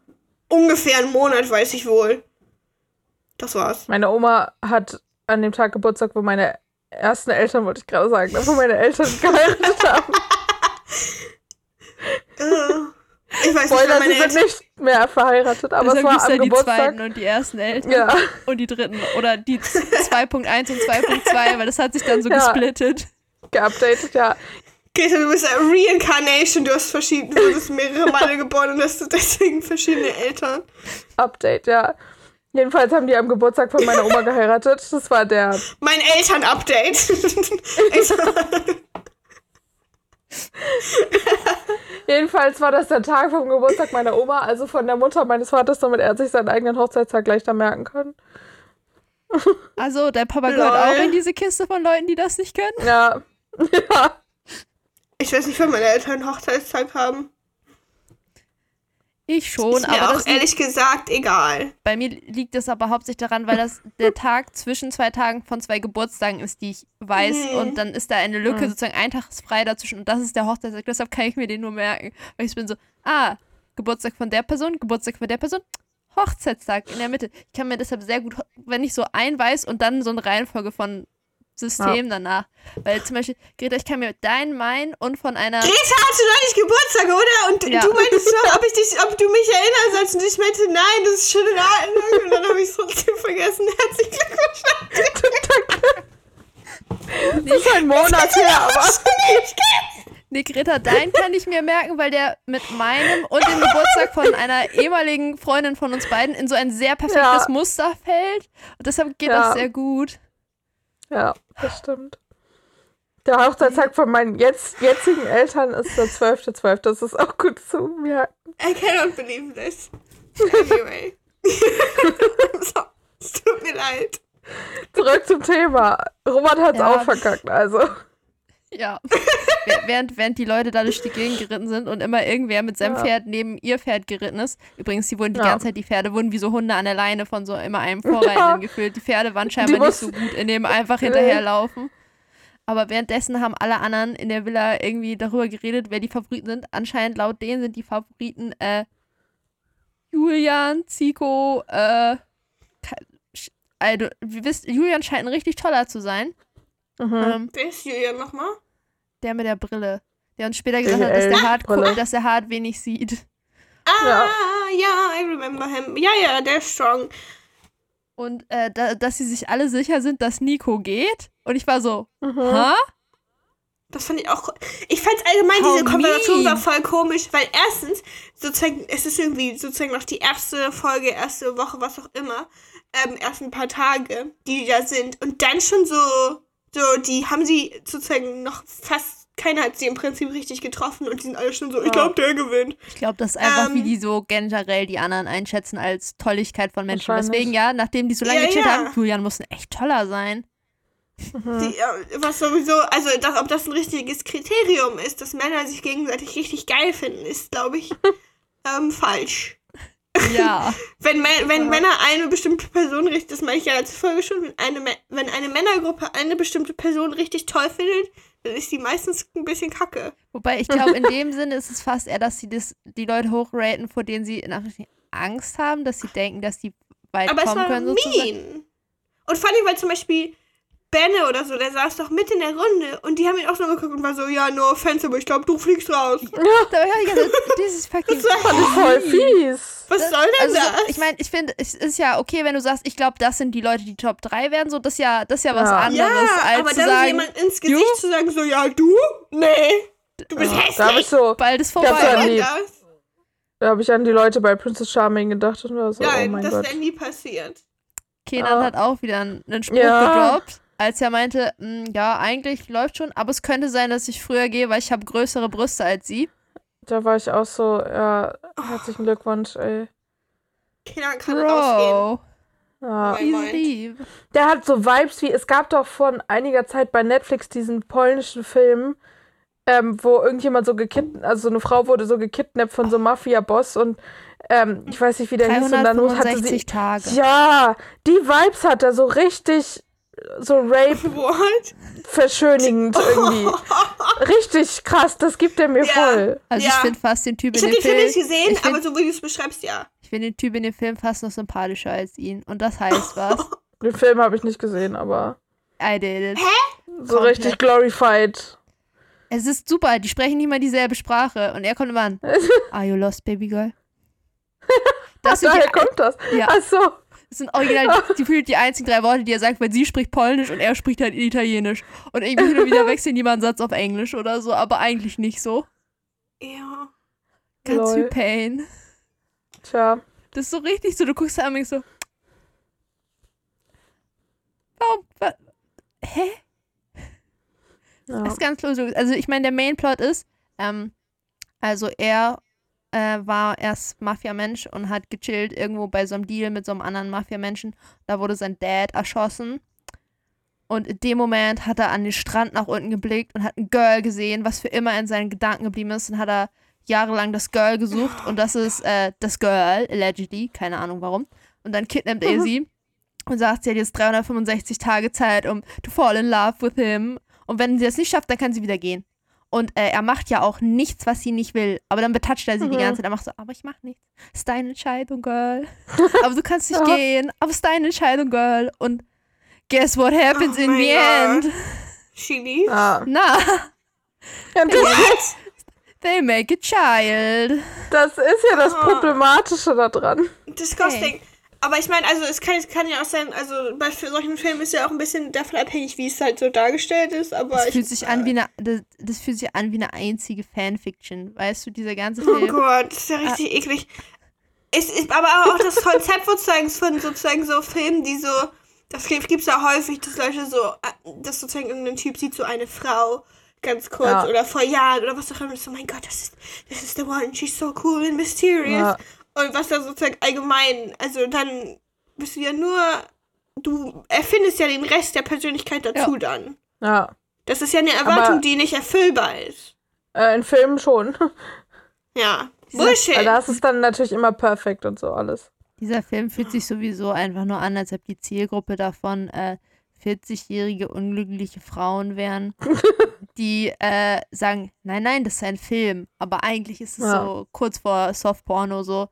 B: Ungefähr einen Monat weiß ich wohl. Das war's.
D: Meine Oma hat an dem Tag Geburtstag, wo meine ersten Eltern, wollte ich gerade sagen, wo meine Eltern geheiratet haben.
B: Äh, Ich weiß nicht,
D: Spoiler, sie
B: meine
D: sind
B: Eltern...
D: nicht mehr verheiratet, aber es
C: Deshalb
D: war am
C: ja die
D: Geburtstag.
C: zweiten und die ersten Eltern
D: Ja,
C: und die dritten. Oder die 2.1 und 2.2, weil das hat sich dann so
D: Ja.
C: gesplittet.
D: geupdatet, ja.
B: Greta, du bist eine Reincarnation. Du hast verschiedene, du bist mehrere Male geboren und hast deswegen verschiedene Eltern.
D: Update, ja. Jedenfalls haben die am Geburtstag von meiner Oma geheiratet. Das war der.
B: Mein Eltern-Update.
D: Jedenfalls war das der Tag vom Geburtstag meiner Oma, also von der Mutter meines Vaters, damit er sich seinen eigenen Hochzeitstag leichter merken kann.
C: Also, dein Papa gehört
B: Lol.
C: auch in diese Kiste von Leuten, die das nicht können.
D: Ja. Ja.
B: ich weiß nicht, wann meine Eltern einen Hochzeitstag haben.
C: Ich schon,
B: ist mir
C: aber
B: auch
C: liegt,
B: ehrlich gesagt egal.
C: bei mir liegt das aber hauptsächlich daran, weil das der Tag zwischen zwei Tagen von zwei Geburtstagen ist, die ich weiß.
B: Mhm.
C: Und dann ist da eine Lücke,
D: Mhm.
C: sozusagen ein Tag ist frei dazwischen und das ist der Hochzeitstag. Deshalb kann ich mir den nur merken. Weil ich bin so, ah, Geburtstag von der Person, Geburtstag von der Person, Hochzeitstag in der Mitte. Ich kann mir deshalb sehr gut, wenn ich so ein weiß und dann so eine Reihenfolge von System danach. Weil zum Beispiel, Greta, ich kann mir dein, mein und von einer.
B: Greta, hast du noch nicht Geburtstag, oder? Und
C: Ja.
B: du meintest noch, ob, ich dich, ob du mich erinnerst, als und ich meinte, nein, das ist schon in Ordnung. Und dann habe ich es trotzdem vergessen. Herzlichen Glückwunsch.
D: Das ist ein Monat her, aber.
C: Nee, Greta, dein kann ich mir merken, weil der mit meinem und dem Geburtstag von einer ehemaligen Freundin von uns beiden in so ein sehr perfektes
D: Ja.
C: Muster fällt. Und deshalb geht
D: Ja.
C: das sehr gut.
D: Ja, das stimmt. Der Hochzeitstag von meinen jetzt, jetzigen Eltern ist der 12.12. Das ist auch gut zu merken.
B: I cannot believe this. Anyway. so, es tut mir leid.
D: Zurück zum Thema. Robert hat's
C: Ja.
D: auch verkackt, also.
C: Ja. Wäh- während, während die Leute da durch die Gegend geritten sind und immer irgendwer mit seinem
D: Ja.
C: Pferd neben ihr Pferd geritten ist. Übrigens, die wurden die
D: Ja.
C: ganze Zeit, die Pferde wurden wie so Hunde an der Leine von so immer einem Vorreitenden
D: Ja.
C: gefühlt. Die Pferde waren scheinbar nicht so gut in dem einfach hinterherlaufen. Aber währenddessen haben alle anderen in der Villa irgendwie darüber geredet, wer die Favoriten sind. Anscheinend laut denen sind die Favoriten äh, Julian, Zico, äh, also, ihr wisst, Julian scheint ein richtig toller zu sein.
D: Mhm.
C: Ähm,
B: Wer ist Julian nochmal?
C: Der mit der Brille. Der uns später gesagt
D: Die
C: hat, dass der, hart
D: Brille.
C: guckt, dass er hart wenig sieht.
B: Ah,
D: Ja.
B: ja. I remember him. Ja, ja, der ist strong.
C: Und äh, da, dass sie sich alle sicher sind, dass Nico geht. Und ich war so,
D: Mhm.
C: hä?
B: Das fand ich auch. Ich fand allgemein,
C: How
B: diese Konversation
C: mean.
B: war voll komisch, weil erstens, sozusagen, es ist irgendwie sozusagen noch die erste Folge, erste Woche, was auch immer, ähm, erst ein paar Tage, die da sind. Und dann schon so, so, die haben sie sozusagen noch fast, keiner hat sie im Prinzip richtig getroffen und die sind alle schon so, ich glaube, der gewinnt.
C: Ich glaube, das ist einfach,
B: Ähm.
C: wie die so generell die anderen einschätzen als Tolligkeit von Menschen. Deswegen, ja, nachdem die so lange
B: Ja,
C: gechillt
B: ja.
C: haben, Julian muss ein echt toller sein.
B: Die, äh, was sowieso, also das, ob das ein richtiges Kriterium ist, dass Männer sich gegenseitig richtig geil finden, ist, glaube ich, ähm, falsch.
C: Ja.
B: Wenn, wenn Männer eine bestimmte Person richtig, das meine ich ja letzte Folge schon, wenn eine, wenn eine Männergruppe eine bestimmte Person richtig toll findet, dann ist die meistens ein bisschen kacke.
C: Wobei ich glaube, in dem Sinne ist es fast eher, dass sie das, die Leute hochraten, vor denen sie Anführungsstrichen Angst haben, dass sie denken, dass die weit
B: Aber es
C: kommen
B: war
C: können. Sozusagen.
B: mean. Und vor allem, weil zum Beispiel Benne oder so, der saß doch mit in der Runde und die haben ihn auch so geguckt und war so, ja, no offense, aber ich glaube, du fliegst raus.
C: Da war ich die ganze Zeit, dieses fucking
B: Das war
D: Voll fies.
B: Was soll denn
C: also,
B: das?
C: Ich meine, ich finde, es ist ja okay, wenn du sagst, ich glaube, das sind die Leute, die Top 3 werden. So, das ist ja, das ist ja was
D: Ja.
C: anderes,
B: ja,
C: als
B: aber
C: zu
B: dann
C: sagen,
B: jemand ins Gesicht zu sagen, so, ja, du? Nee. Du bist
D: Ja,
B: hässlich.
D: da habe ich so,
C: bald ist vorbei.
D: ja
B: das?
D: da habe ich an die Leute bei Princess Charming gedacht und war so, oh
B: Nein,
D: mein
B: das
D: Gott.
B: wäre nie passiert.
C: Kenan
D: Ja.
C: hat auch wieder einen einen Spruch
D: Ja.
C: gedroppt, als er meinte, "Mm, ja, eigentlich läuft schon, aber es könnte sein, dass ich früher gehe, weil ich habe größere Brüste als sie.
D: Da war ich auch so, ja, herzlichen Glückwunsch, ey.
B: Keiner kann rausgehen.
C: Bro,
D: Ja.
B: Mein
C: he's
B: Mind.
C: lieb.
D: Der hat so Vibes wie, es gab doch vor einiger Zeit bei Netflix diesen polnischen Film, ähm, wo irgendjemand so gekidnappt, also so eine Frau wurde so gekidnappt von so einem Mafia-Boss und ähm, ich weiß nicht, wie der hieß und dann hatte
C: 365
D: sie.
C: Tage.
D: Ja, die Vibes hat er so richtig so Rape
B: What?
D: verschönigend irgendwie. Richtig krass, das gibt er mir
B: Ja.
D: voll.
C: Also ich
B: Ja.
C: finde fast den Typ
B: Ich
C: in
B: habe
C: dem
B: den Film nicht
C: Film,
B: gesehen,
C: ich find-
B: aber so wie du es beschreibst, ja.
C: ich finde den Typ in dem Film fast noch sympathischer als ihn. Und das heißt was.
D: Den Film habe ich nicht gesehen, aber
C: I did it.
D: so
C: Komplett.
D: richtig glorified.
C: Es ist super, die sprechen nicht mal dieselbe Sprache. Und er kommt immer an. Are you lost, baby girl? Das
D: Daher kommt das.
C: Ja.
D: Ach so.
C: Das sind original die, die, einzigen drei Worte, die er sagt, weil sie spricht Polnisch und er spricht halt Italienisch. Und irgendwie hin und wieder wechseln die mal einen Satz auf Englisch oder so, aber eigentlich nicht so.
B: Ja.
C: Ganz
D: Lol.
C: viel Pain.
D: Tja.
C: Das ist so richtig so, du guckst da an und so. Warum? Wa hä?
D: Ja.
C: Das ist ganz los. Also ich meine, der Mainplot ist, ähm, also er äh, war erst Mafia-Mensch und hat gechillt irgendwo bei so einem Deal mit so einem anderen Mafia-Menschen. Da wurde sein Dad erschossen. Und in dem Moment hat er an den Strand nach unten geblickt und hat ein Girl gesehen, was für immer in seinen Gedanken geblieben ist. Und hat er jahrelang das Girl gesucht. Und das ist äh, das Girl, allegedly. Keine Ahnung warum. Und dann kidnappt er sie und sagt, sie hat jetzt 365 Tage Zeit, um to fall in love with him. Und wenn sie das nicht schafft, dann kann sie wieder gehen. Und äh, er macht ja auch nichts, was sie nicht will. Aber dann betatscht er sie die
D: Mhm.
C: ganze Zeit. Er macht so, aber ich mach nichts. Ist deine Entscheidung, Girl. aber du kannst nicht
D: Ja.
C: gehen. Aber ist deine Entscheidung, Girl. Und guess what happens
B: Oh
C: in the
B: Gott.
C: end?
B: Chili.
D: Ja.
C: Na,
D: Ja, das,
C: they make a child.
D: das ist ja das
B: Ah.
D: Problematische daran.
B: Disgusting. Aber ich meine, also es kann, es kann ja auch sein, also bei solchen Filmen ist ja auch ein bisschen davon abhängig, wie es halt so dargestellt ist, aber
C: Das
B: ich,
C: fühlt sich an wie eine, das, das fühlt sich an wie eine einzige Fanfiction. Weißt du, dieser ganze
B: Oh
C: Film.
B: Gott, das ist ja richtig eklig. Es ist aber auch das Konzept sozusagen von sozusagen so Filmen, die so, das gibt es ja häufig, dass Leute so, äh, dass sozusagen irgendein Typ sieht so eine Frau ganz kurz
D: Ja.
B: oder vor Jahren oder was auch immer, so, mein Gott, das ist, das ist the one, she's so cool and mysterious.
D: Ja.
B: Und was da sozusagen allgemein, also dann bist du ja nur, du erfindest ja den Rest der Persönlichkeit dazu dann.
D: Ja.
B: Das ist ja eine Erwartung,
D: Aber-
B: die nicht erfüllbar ist.
D: Äh, in Filmen schon.
B: Ja. Bullshit.
D: Da ist es dann natürlich immer perfekt und so alles.
C: Dieser Film fühlt sich sowieso einfach nur an, als ob die Zielgruppe davon äh, 40-jährige unglückliche Frauen wären, die äh, sagen, nein, nein, das ist ein Film. Aber eigentlich ist es
D: Ja.
C: so kurz vor Softporno so.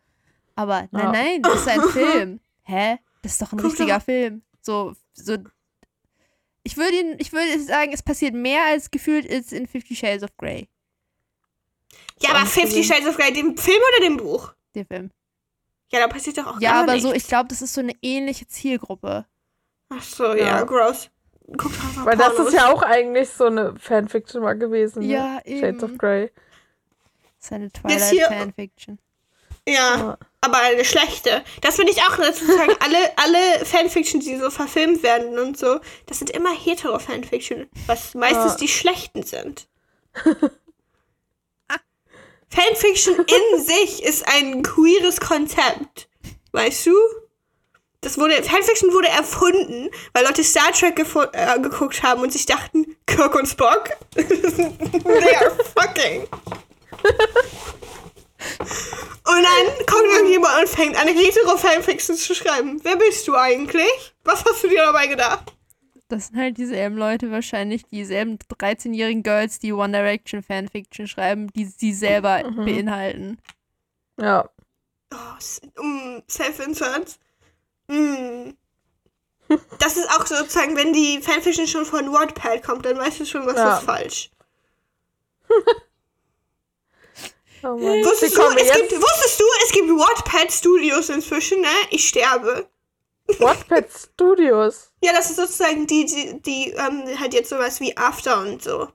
C: Aber nein,
D: Ja.
C: nein, das ist ein Film. Hä? Das ist doch ein
B: Guck
C: richtiger
B: doch.
C: Film. So, so. Ich würde ihn, ich würde sagen, es passiert mehr als gefühlt ist in Fifty Shades of Grey,
B: Ja, aber. Fifty Shades of Grey, dem Film oder dem Buch?
C: der Film.
B: Ja, da passiert doch auch
C: Ja,
B: gar
C: aber
B: nichts.
C: so, ich glaube, das ist so eine ähnliche Zielgruppe.
B: Ach so, ja,
D: Ja.
B: gross. Guck doch einfach
D: Weil das ist ja auch eigentlich so eine Fanfiction mal gewesen. ne?
C: Ja,
D: Shades of
C: eben.
D: Grey.
C: Das ist eine Twilight-Fanfiction.
B: Ja,
D: Ja.
B: Aber eine schlechte. Das finde ich auch dazu sagen. alle, alle Fanfictions, die so verfilmt werden und so, das sind immer hetero-Fanfiction, was meistens
D: Ja.
B: die schlechten sind. Fanfiction in sich ist ein queeres Konzept. Weißt du? Das wurde, Fanfiction wurde erfunden, weil Leute Star Trek äh, geguckt haben und sich dachten, Kirk und Spock, they are fucking. Und dann kommt irgendjemand und fängt an, Hetero-Fanfiction zu schreiben. Wer bist du eigentlich? Was hast du dir dabei gedacht?
C: Das sind halt dieselben Leute wahrscheinlich, dieselben 13-jährigen Girls, die One Direction Fanfiction schreiben, die sie selber
B: Mhm.
C: beinhalten.
D: Ja.
B: Oh, s- mm, Self-Insert. Mm. Das ist auch sozusagen, wenn die Fanfiction schon von Wattpad kommt, dann weißt du schon, was
D: Ja.
B: ist falsch.
D: Oh Mann.
B: Wusstest du, es gibt, wusstest du, es gibt Wattpad Studios inzwischen, ne? Ich sterbe.
D: Wattpad Studios.
B: Ja, das ist sozusagen die, die, die ähm, halt jetzt sowas wie After und so.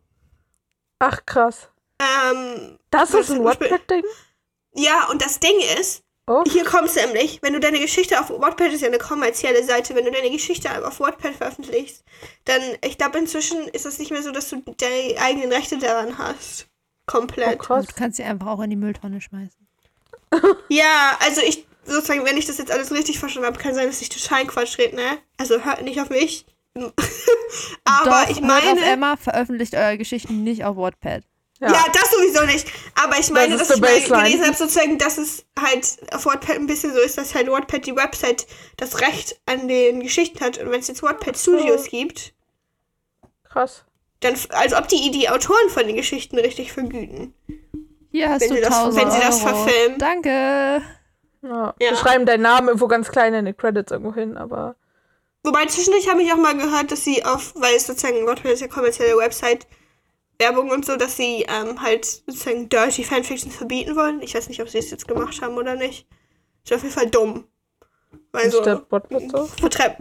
D: Ach, krass.
B: Ähm,
D: Das
B: Das
D: ist ein Wattpad-Ding?
B: ja, und das Ding ist,
D: Oh.
B: Hier kommt's nämlich, wenn du deine Geschichte auf Wattpad ist ja eine kommerzielle Seite, wenn du deine Geschichte auf Wattpad veröffentlichst, dann, ich glaube inzwischen ist es nicht mehr so, dass du deine eigenen Rechte daran hast.
D: Oh,
B: Komplett.
D: krass.
C: Du kannst sie einfach auch in die Mülltonne schmeißen.
B: ja, also ich, sozusagen, wenn ich das jetzt alles richtig verstanden habe, kann sein, dass ich total Quatsch rede, ne? Also hört nicht auf mich. Aber
C: Doch,
B: ich
C: hört
B: meine.
C: auf Emma, veröffentlicht eure Geschichten nicht auf Wattpad.
B: Ja. das sowieso nicht. Aber ich meine,
D: Das
B: dass
D: ist
B: ich mal gelesen habe, sozusagen, dass es halt auf Wattpad ein bisschen so ist, dass halt Wattpad die Website das Recht an den Geschichten hat. Und wenn es jetzt Wattpad Studios gibt,
D: Krass.
B: Dann, als ob die die Autoren von den Geschichten richtig vergüten.
C: Hier hast
B: Wenn
C: du
B: sie das-
C: 1000
B: wenn sie das
C: Euro.
B: verfilmen.
C: Danke.
D: Ja.
B: Ja.
D: Wir schreiben deinen Namen irgendwo ganz klein in die Credits irgendwo hin, aber.
B: Wobei zwischendurch habe ich auch mal gehört, dass sie auf, weil es sozusagen Wattpad ist ja kommerzielle Website, Werbung und so, dass sie ähm, halt sozusagen Dirty Fanfictions verbieten wollen. Ich weiß nicht, ob sie es jetzt gemacht haben oder nicht. Ist auf jeden Fall dumm. Weil so,
D: Statt Wattpad so.
B: vertreib,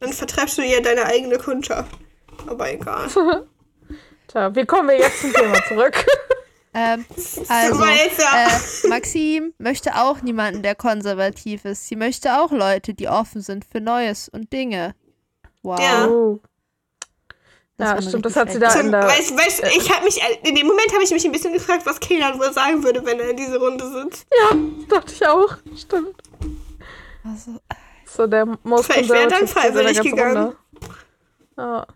B: dann vertreibst du ja deine eigene Kundschaft. Aber egal.
D: Tja, wie kommen wir jetzt zum Thema zurück?
C: Ähm, also, äh, Maxim möchte auch niemanden, der konservativ ist. Sie möchte auch Leute, die offen sind für Neues und Dinge. Wow.
B: Ja.
D: Oh.
C: Das
D: Ja, stimmt, das hat sie da in der.
B: weißt, weißt, ich habe mich, in dem Moment habe ich mich ein bisschen gefragt, was Kenan wohl sagen würde, wenn er in diese Runde sitzt.
D: Ja, dachte ich auch. Stimmt.
C: Also,
D: So der most
B: Vielleicht wäre er dann
D: conservative in der
B: freiwillig
D: ganzen
B: gegangen.
D: Runde. Ja.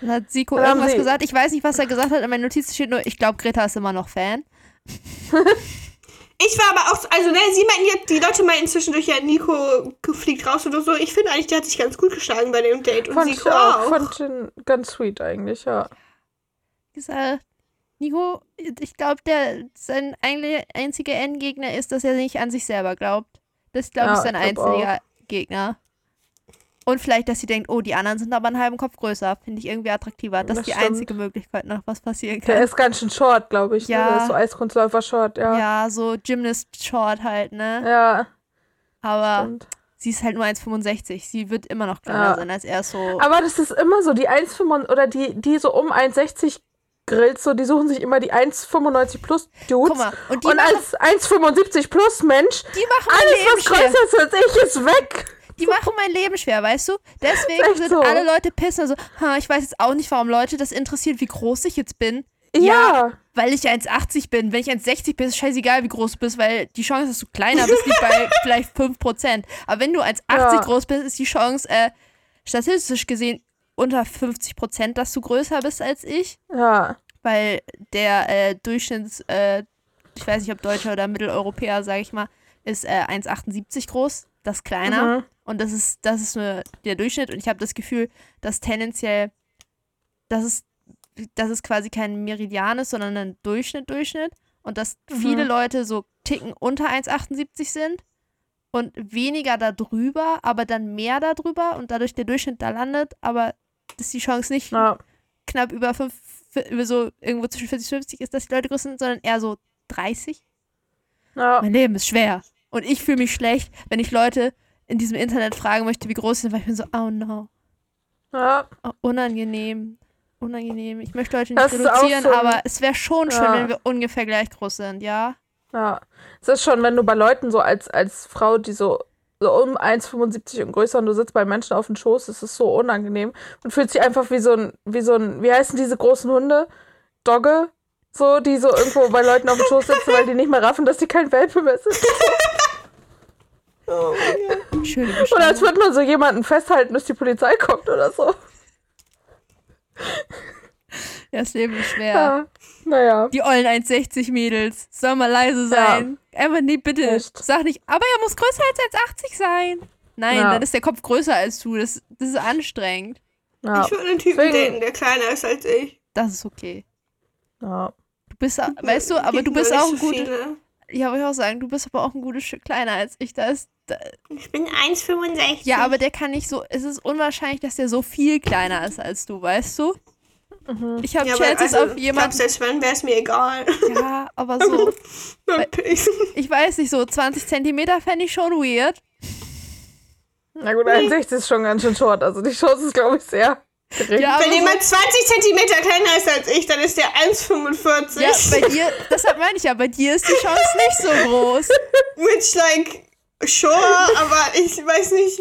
C: Dann hat Siko
D: Dann
C: irgendwas
D: sie-
C: gesagt. Ich weiß nicht, was er gesagt hat. In meinen Notizen steht nur, ich glaube, Greta ist immer noch Fan.
B: Ich war aber auch, so- also ne, sie meinten jetzt, die Leute meinten zwischendurch ja, Nico fliegt raus oder so. Ich finde eigentlich, der hat sich ganz gut geschlagen bei dem Date. Und
D: Fand ich
B: Nico
D: auch.
B: auch.
D: Fand ihn ganz sweet eigentlich, ja.
C: gesagt, Nico, ich glaube, der sein eigentlich einziger Endgegner ist, dass er nicht an sich selber glaubt. Das glaube ich
D: Ja,
C: ist sein
D: ich glaub
C: einziger Gegner. Und vielleicht, dass sie denkt, oh, die anderen sind aber einen halben Kopf größer. Finde ich irgendwie attraktiver. Das,
D: Das
C: ist die
D: stimmt.
C: einzige Möglichkeit, noch was passieren
D: Der
C: kann.
D: ist ganz schön short, glaube ich.
C: Ja.
D: Ne? Der ist so Eiskunstläufer-Short, ja.
C: ja, so Gymnast-Short halt, ne?
D: Ja,
C: aber
D: stimmt.
C: sie ist halt nur 1,65. Sie wird immer noch kleiner
D: Ja.
C: sein als er so.
D: Aber das ist immer so, die 1,65 oder die, die so um 1,60 Grills, so, die suchen sich immer die 1,95 plus Dudes.
C: Guck mal, und
D: und
C: machen-
D: als 1,75 plus Mensch,
C: die machen
D: alles, was größer ist als ich, ist weg.
C: Die machen mein Leben schwer, weißt du? Deswegen sind
D: so.
C: alle Leute pissen. So, ha, ich weiß jetzt auch nicht, warum Leute das interessiert, wie groß ich jetzt bin.
D: Ja.
C: Weil ich 1,80 bin. Wenn ich 1,60 bin, ist scheißegal, wie groß du bist, weil die Chance, dass du kleiner bist, liegt bei vielleicht 5%. Aber wenn du 1,80
D: Ja.
C: groß bist, ist die Chance, äh, statistisch gesehen, unter 50%, dass du größer bist als ich.
D: Ja.
C: Weil der äh, Durchschnitts, äh, ich weiß nicht, ob Deutscher oder Mitteleuropäer, sage ich mal, ist äh, 1,78 groß. Das ist kleiner.
D: Mhm.
C: Und das ist, das ist nur der Durchschnitt. Und ich habe das Gefühl, dass tendenziell, dass es, dass es quasi kein Meridian ist, sondern ein Durchschnitt, Durchschnitt. Und dass viele Leute so Ticken unter 1,78 sind und weniger darüber, aber dann mehr darüber und dadurch der Durchschnitt da landet, aber dass die Chance nicht
D: Ja.
C: knapp über, fünf, über so irgendwo zwischen 40 und 50 ist, dass die Leute größer sind, sondern eher so 30.
D: Ja.
C: Mein Leben ist schwer. Und ich fühle mich schlecht, wenn ich Leute in diesem Internet fragen möchte, wie groß sie sind, weil ich bin so, oh no.
D: ja.
C: Oh, unangenehm. Unangenehm. Ich möchte Leute nicht
D: Das
C: reduzieren,
D: so
C: aber es wäre schon schön,
D: Ja.
C: wenn wir ungefähr gleich groß sind, ja?
D: Ja. Es ist schon, wenn du bei Leuten so als, als Frau, die so, so um 1,75 und größer und du sitzt bei Menschen auf dem Schoß, das ist so unangenehm. Und fühlt sich einfach wie so ein, wie so ein, wie heißen diese großen Hunde? Dogge? So, die so irgendwo bei Leuten auf dem Schoß sitzen, weil die nicht mehr raffen, dass die kein Welpe mehr sind.
B: Oh, ja.
C: Schöne
D: Oder als würde man so jemanden festhalten, bis die Polizei kommt oder so.
C: Ja, das Leben ist schwer.
D: Ja. Naja.
C: Die ollen 1,60 Mädels. Soll mal leise sein. Einfach nee, bitte.
D: Echt.
C: Sag nicht, aber er muss größer als 1,80 sein. Nein,
D: Ja.
C: dann ist der Kopf größer als du. Das, das ist anstrengend.
D: Ja.
B: Ich würde einen Typen
D: Deswegen-
B: daten, der kleiner ist als ich.
C: Das ist okay.
D: ja.
C: Du bist, weißt du, aber
B: Gibt
C: du bist auch ein
B: so
C: gutes, ja, wollte ich auch sagen, du bist aber auch ein gutes Stück kleiner als ich. Da ist,
B: Ich bin 1,65.
C: ja, aber der kann nicht so, es ist unwahrscheinlich, dass der so viel kleiner ist als du, weißt du? Ich habe
B: ja,
C: Chances
B: also,
C: auf
B: Ich glaub,
C: jemanden,
B: selbst wenn, wäre es mir egal.
C: ja, aber so, ich weiß nicht, so 20 Zentimeter fände ich schon weird.
D: Na gut, 61 ist schon ganz schön short. Also die Chance ist, glaube ich, sehr gering.
C: Ja,
B: Wenn
C: so,
B: jemand 20 Zentimeter kleiner ist als ich, dann ist der 1,45.
C: ja, bei dir, deshalb meine ich ja, bei dir ist die Chance nicht so groß.
B: Which, like, sure, aber ich weiß nicht.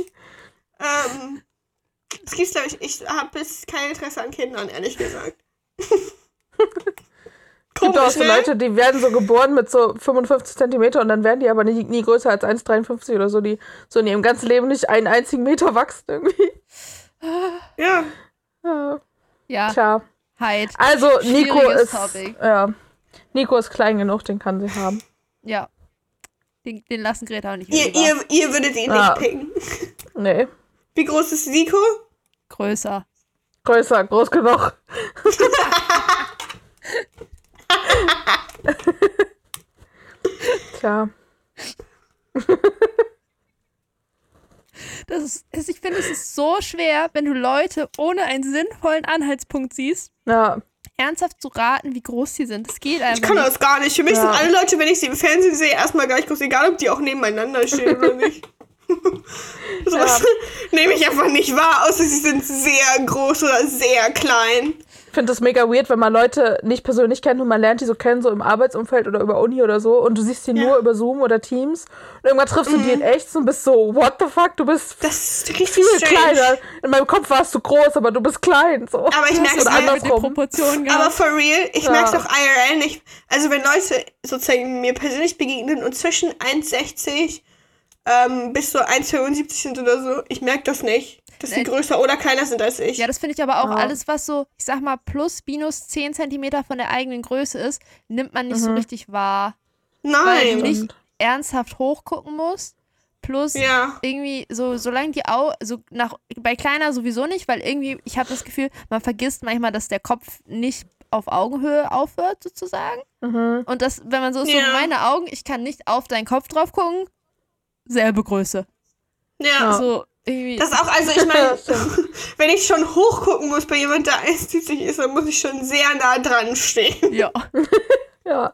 B: Ähm, es gibt, glaube ich, ich habe bis kein Interesse an Kindern, ehrlich gesagt.
D: Es gibt auch so
B: ne?
D: Leute, die werden so geboren mit so 55 Zentimeter und dann werden die aber nie, nie größer als 1,53 oder so, die so in ihrem ganzen Leben nicht einen einzigen Meter wachsen irgendwie.
B: Ja.
D: Ja,
C: Ja,
D: tja.
C: halt.
D: Also, Nico ist. Ja. Nico ist klein genug, den kann sie haben.
C: Ja. Den, den lassen Greta auch nicht
B: Ihr, ihr, ihr würdet ihn
D: Ja.
B: nicht picken.
D: Nee.
B: Wie groß ist Nico?
C: Größer.
D: Größer, groß genug. Tja.
C: Das ist, ich finde, es ist so schwer, wenn du Leute ohne einen sinnvollen Anhaltspunkt siehst,
D: Ja.
C: Ernsthaft zu raten, wie groß sie sind. Das geht
B: Ich
C: einfach
B: kann
C: nicht.
B: das gar nicht. Für mich
D: Ja.
B: sind alle Leute, wenn ich sie im Fernsehen sehe, erstmal gleich groß, egal ob die auch nebeneinander stehen oder nicht. Sowas nehme ich einfach nicht wahr, außer sie sind sehr groß oder sehr klein.
D: Ich finde das mega weird, wenn man Leute nicht persönlich kennt und man lernt die so kennen, so im Arbeitsumfeld oder über Uni oder so und du siehst die
B: Ja.
D: nur über Zoom oder Teams und irgendwann triffst du die in echt und bist so, what the fuck, du bist
B: Das ist richtig
D: viel
B: strange.
D: kleiner. In meinem Kopf warst du groß, aber du bist klein. So.
B: Aber ich merke es
D: andersrum.
C: Proportionen
B: Aber for real, ich
D: Ja.
B: merke es auch IRL nicht. Also wenn Leute sozusagen mir persönlich begegnen und zwischen 1,60 ähm, bis so 1,75 sind oder so, ich merke das nicht, dass sie
C: Nee.
B: größer oder kleiner sind als ich.
C: Ja, das finde ich aber auch
D: Ja.
C: alles, was so, ich sag mal, plus, minus 10 Zentimeter von der eigenen Größe ist, nimmt man nicht so
D: Mhm.
C: richtig wahr. Weil
B: Nein.
C: du nicht ernsthaft hochgucken musst. Plus
B: Ja.
C: irgendwie so, solange die Augen, so nach, bei kleiner sowieso nicht, weil irgendwie, ich habe das Gefühl, man vergisst manchmal, dass der Kopf nicht auf Augenhöhe aufhört, sozusagen.
D: Mhm.
C: Und das, wenn man so ist, so
B: Ja.
C: meine Augen, ich kann nicht auf deinen Kopf drauf gucken, selbe Größe.
B: Ja.
D: Ja.
C: So irgendwie.
B: Das auch, also ich
D: Ja,
B: meine, wenn ich schon hochgucken muss bei jemand, der 1,70 ist, dann muss ich schon sehr nah dran stehen.
C: ja,
D: Ja.